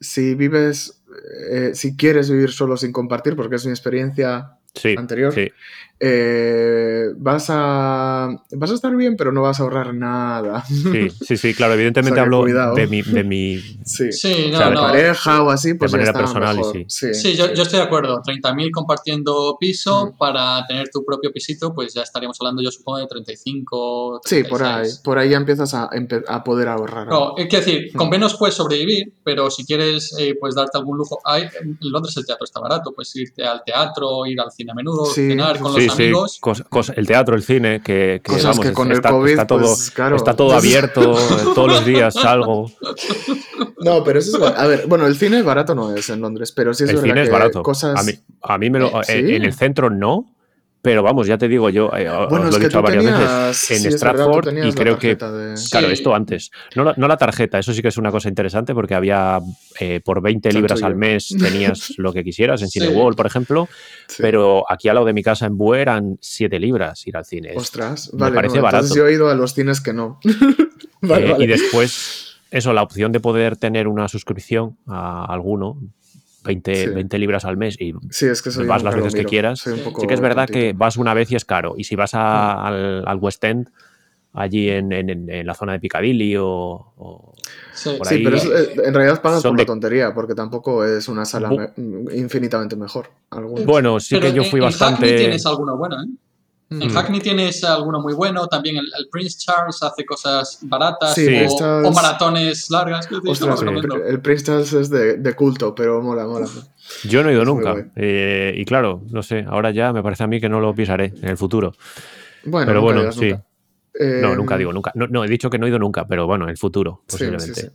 si vives, eh, si quieres vivir solo sin compartir, porque es mi experiencia Sí, anterior, sí. Eh, vas, a, vas a estar bien, pero no vas a ahorrar nada. Sí, sí, sí, claro, evidentemente O sea que hablo de mi, de mi Sí. Sí, O no, sea, de no. pareja o así, pues ya manera está personal y mejor. sí. Sí, Sí, yo, yo estoy de acuerdo. 30.000 compartiendo piso Mm. para tener tu propio pisito, pues ya estaríamos hablando, yo supongo, de 35. Sí, por ahí. 36. Por ahí ya empiezas a, a poder ahorrar. No, es decir, Mm. con menos puedes sobrevivir, pero si quieres eh, pues darte algún lujo, hay, en Londres el teatro está barato, puedes irte al teatro, ir al cine a menudo, Sí, cenar con Sí, los sí, amigos. cos- cos- el teatro, el cine, que, que, Cosas vamos, que es- con el COVID, está todo, pues, claro. está todo abierto, eh, todos los días salgo. No, pero eso es. A ver, bueno, el cine barato no es en Londres, pero sí es el verdad cine es que barato. Cosas... A mí, a mí me lo, Eh, eh, ¿sí? en el centro no, pero vamos, ya te digo yo, eh, os lo he dicho varias tenías. veces, en sí, verdad, Stratford y creo que de- Claro, Sí. esto antes. No la, no la tarjeta, eso sí que es una cosa interesante porque había eh, por 20 libras al mes tenías lo que quisieras en Sí. Cineworld, por ejemplo, pero aquí al lado de mi casa en Bue eran 7 libras ir al cine. Ostras, me vale. parece no, barato. Entonces yo he ido a los cines que no. vale, Eh, vale. Y después, eso, la opción de poder tener una suscripción a alguno, 20, Sí. 20 libras al mes y Sí, es que soy vas las veces que quieras. soy un Sí. poco sí que es verdad tontito. que vas una vez y es caro. Y si vas a- al, al West End, allí en, en- en- en la zona de Piccadilly o, o Sí. por Sí, ahí, pero es- eh, en realidad pagas por de- la tontería, porque tampoco es una sala Bu- me- infinitamente mejor. Algunos. Bueno, sí Pero que yo fui en bastante. Hackney tienes alguno bueno, ¿eh? En Mm. Hackney tienes alguno muy bueno, también el, el Prince Charles hace cosas baratas Sí, o, Prince Charles- o maratones largas. Ostras, el, el Prince Charles es de, de culto, pero mola, mola. Yo no he ido Es nunca. Eh, y claro, no sé, ahora ya me parece a mí que no lo pisaré en el futuro. Bueno, pero nunca bueno, sí. nunca. Eh, No, nunca digo nunca. No, no, he dicho que no he ido nunca, pero bueno, en el futuro, posiblemente. sí, sí.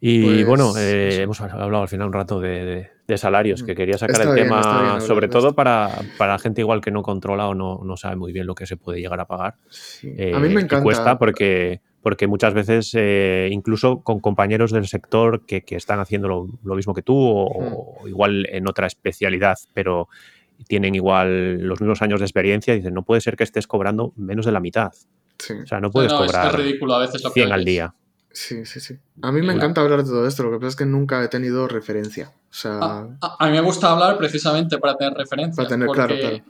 Y Pues, bueno, eh, hemos hablado al final un rato de, de- de salarios, que quería sacar Está el bien, tema, bien sobre todo para, para gente igual que no controla o no, no sabe muy bien lo que se puede llegar a pagar. Sí. Eh, a mí me y encanta. cuesta porque, porque muchas veces, eh, incluso con compañeros del sector que, que están haciendo lo, lo mismo que tú o, o igual en otra especialidad, pero tienen igual los mismos años de experiencia, dicen, no puede ser que estés cobrando menos de la mitad. Sí. O sea, no puedes No, cobrar es, ridículo a veces lo que 100 al día. Sí, sí, sí. A mí me encanta hablar de todo esto, lo que pasa es que nunca he tenido referencia. O sea, A, a- a mí me gusta hablar precisamente para tener referencia. Para tener- claro, claro. Es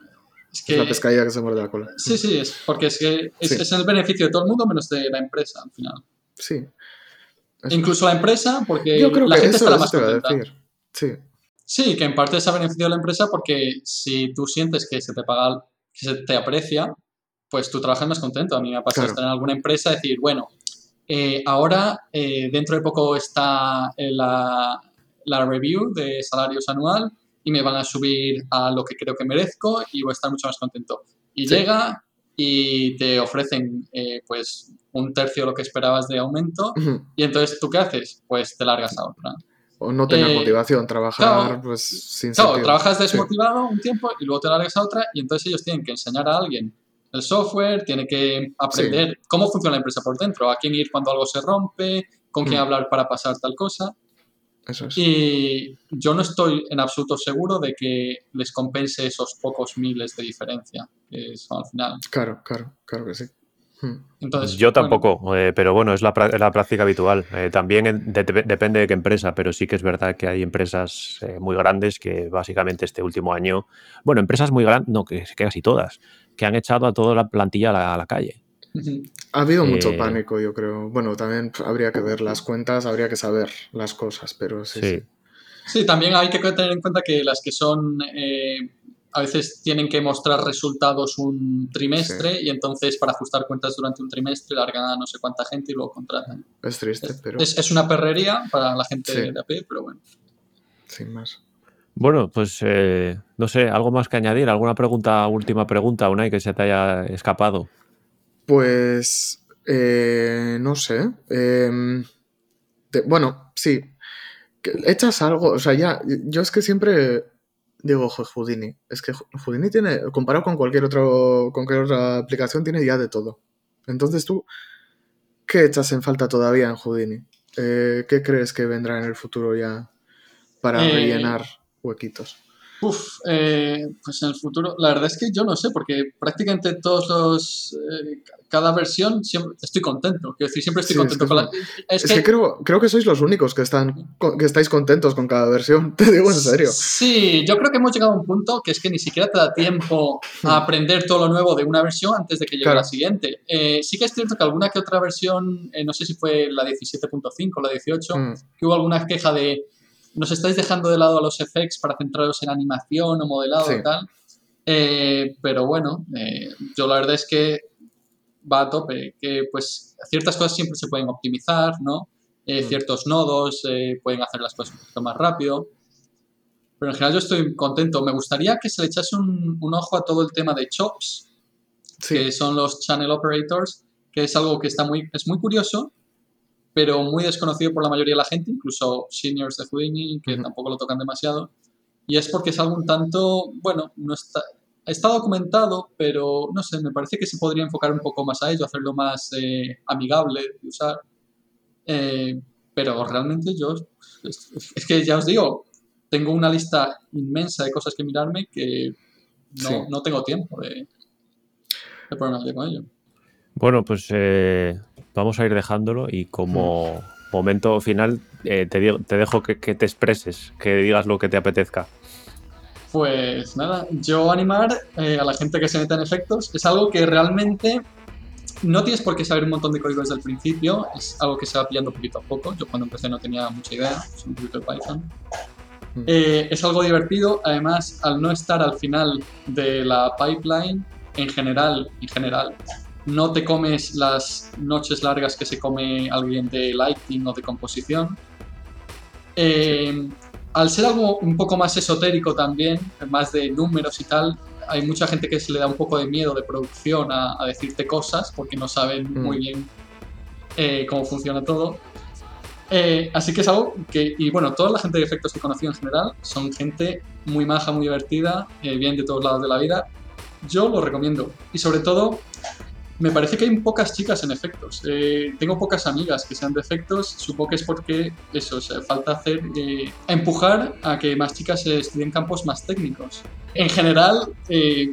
es que, la pescadilla que se muerde la cola. Sí, sí, es porque es que es, Sí. es el beneficio de todo el mundo menos de la empresa al final. Sí. Eso. Incluso la empresa, porque Yo creo la que gente eso, estará eso más contenta. decir. Sí, Sí, que en parte se ha beneficiado la empresa porque si tú sientes que se te paga, que se te aprecia, pues tú trabajas más contento. A mí me ha pasado Claro. estar en alguna empresa y decir, bueno, eh, ahora eh, dentro de poco está eh, la, la review de salarios anual y me van a subir a lo que creo que merezco y voy a estar mucho más contento. Y Sí. llega y te ofrecen eh, pues un tercio de lo que esperabas de aumento Ujú. y entonces tú qué haces? Pues te largas a otra. O no tener Eh, motivación, trabajar claro. pues sin Claro, sentido. trabajas Sí. desmotivado un tiempo y luego te largas a otra y entonces ellos tienen que enseñar a alguien el software, tiene que aprender cómo funciona la empresa por dentro, a quién ir cuando algo se rompe, con quién Mm. hablar para pasar tal cosa. Eso es. Y yo no estoy en absoluto seguro de que les compense esos pocos miles de diferencia que son al final. Claro, claro, claro que sí. Mm. Entonces, Yo bueno, tampoco, eh, pero bueno, es la, pra- la práctica habitual. Eh, también en- de- de- depende de qué empresa, pero sí que es verdad que hay empresas eh, muy grandes que básicamente este último año, bueno, empresas muy grandes, no, que, que casi todas, que han echado a toda la plantilla a la, a la calle. Ha habido mucho Eh, pánico, yo creo. Bueno, también habría que ver las cuentas, habría que saber las cosas, pero sí. Sí. sí. Sí, también hay que tener en cuenta que las que son, eh, a veces tienen que mostrar resultados un trimestre y entonces para ajustar cuentas durante un trimestre largan a no sé cuánta gente y luego contratan. Es triste, Es, pero es- es una perrería para la gente Sí. de AP, pero bueno. sin más. Bueno, pues eh, no sé, algo más que añadir, alguna pregunta, última pregunta, Unai, que se te haya escapado. Pues eh, no sé. em, te- bueno, sí. Que echas algo, o sea, ya, yo es que siempre digo, "Jo, Houdini. Es que Houdini tiene, comparado con cualquier otro, con cualquier otra aplicación, tiene ya de todo. Entonces tú, ¿qué echas en falta todavía en Houdini? Eh, ¿Qué crees que vendrá en el futuro ya para Eh, rellenar huequitos? Uf, eh, pues en el futuro, la verdad es que yo no sé, porque prácticamente todos los, eh, cada versión siempre estoy contento. Quiero decir, siempre estoy Sí, es contento que con la... Es, Es que creo, creo que sois los únicos que están que estáis contentos con cada versión. Te digo en serio. Sí, yo creo que hemos llegado a un punto que es que ni siquiera te da tiempo a aprender todo lo nuevo de una versión antes de que llegue Claro. la siguiente. Eh, sí que es cierto que alguna que otra versión, no sé si fue la 17.5 o la 18, Mm, que hubo alguna queja de nos estáis dejando de lado a los effects para centraros en animación o modelado Sí. y tal. Eh, pero bueno, eh, yo la verdad es que va a tope, que pues ciertas cosas siempre se pueden optimizar, ¿no? Eh, Mm. Ciertos nodos pueden hacer las cosas un poquito más rápido. Pero en general yo estoy contento. Me gustaría que se le echase un, un ojo a todo el tema de chops, que son los channel operators, que es algo que está muy, es muy curioso, pero muy desconocido por la mayoría de la gente, incluso seniors de Houdini, que Ujú. tampoco lo tocan demasiado. Y es porque es algo un tanto, bueno, no está, está documentado, pero no sé, me parece que se podría enfocar un poco más a ello, hacerlo más eh, amigable de usar. Eh, pero realmente yo, es, es que ya os digo, tengo una lista inmensa de cosas que mirarme que no, Sí. no tengo tiempo de, de ponerme con ello. Bueno, pues eh, vamos a ir dejándolo y como momento final eh, te, digo- te dejo que, que te expreses, que digas lo que te apetezca. Pues nada, yo animar eh, a la gente que se meta en efectos es algo que realmente no tienes por qué saber un montón de código desde el principio, es algo que se va pillando poquito a poco. Yo cuando empecé no tenía mucha idea, soy un poquito de Python. Mm. Eh, es algo divertido, además al no estar al final de la pipeline, en general, en general, no te comes las noches largas que se come alguien de lighting o de composición. Eh, al ser algo un poco más esotérico también, más de números y tal, hay mucha gente que se le da un poco de miedo de producción a, a decirte cosas porque no saben Mm. muy bien eh, cómo funciona todo. Eh, así que es algo que, y bueno, toda la gente de efectos que he conocido en general son gente muy maja, muy divertida, eh, bien de todos lados de la vida. Yo lo recomiendo. Y sobre todo, me parece que hay pocas chicas en efectos. Eh, tengo pocas amigas que sean de efectos. Supongo que es porque eso, o sea, falta hacer, eh, empujar a que más chicas estudien campos más técnicos. En general, eh,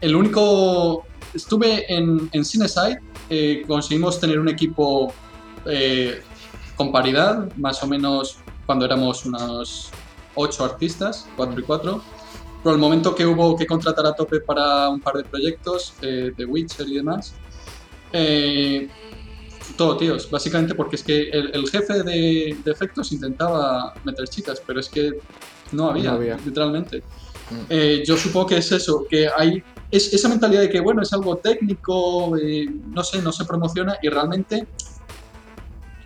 el único. Estuve en, en Cineside, eh, conseguimos tener un equipo eh, con paridad, más o menos cuando éramos unos 8 artistas, 4 y 4. Pero el momento que hubo que contratar a tope para un par de proyectos, eh, de Witcher y demás, eh, todo tíos, básicamente porque es que el, jefe de, efectos intentaba meter chicas, pero es que no había, literalmente. Mm. Eh, yo supongo que es eso, que hay es esa mentalidad de que, bueno, es algo técnico, eh, no sé, no se promociona y realmente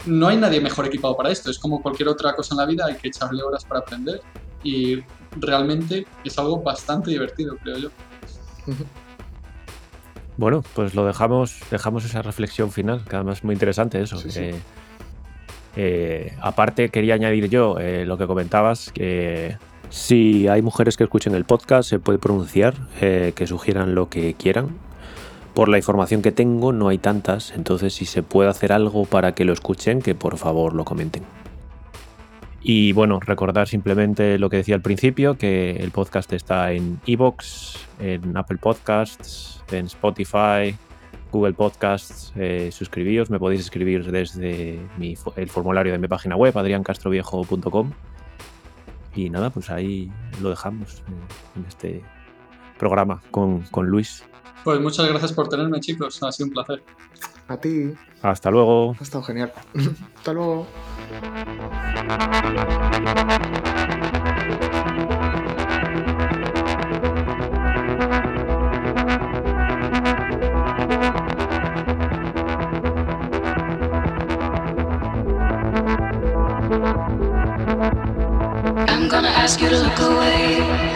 no hay nadie mejor equipado para esto. Es como cualquier otra cosa en la vida, hay que echarle horas para aprender y realmente es algo bastante divertido, creo yo. Bueno, pues lo dejamos, dejamos esa reflexión final, que además es muy interesante eso. Eh, aparte, quería añadir yo eh, lo que comentabas, que si hay mujeres que escuchen el podcast, se puede pronunciar, eh, que sugieran lo que quieran. Por la información que tengo, no hay tantas, entonces si se puede hacer algo para que lo escuchen, que por favor lo comenten. Y bueno, recordar simplemente lo que decía al principio, que el podcast está en Evox, en Apple Podcasts, en Spotify, Google Podcasts, eh, suscribíos, me podéis escribir desde el formulario de mi página web, adriancastroviejo.com. Y nada, pues ahí lo dejamos en este programa con, con Luis. Pues muchas gracias por tenerme, chicos. Ha sido un placer. A ti. Hasta luego. Ha estado genial. Hasta luego. I'm gonna ask you to look away.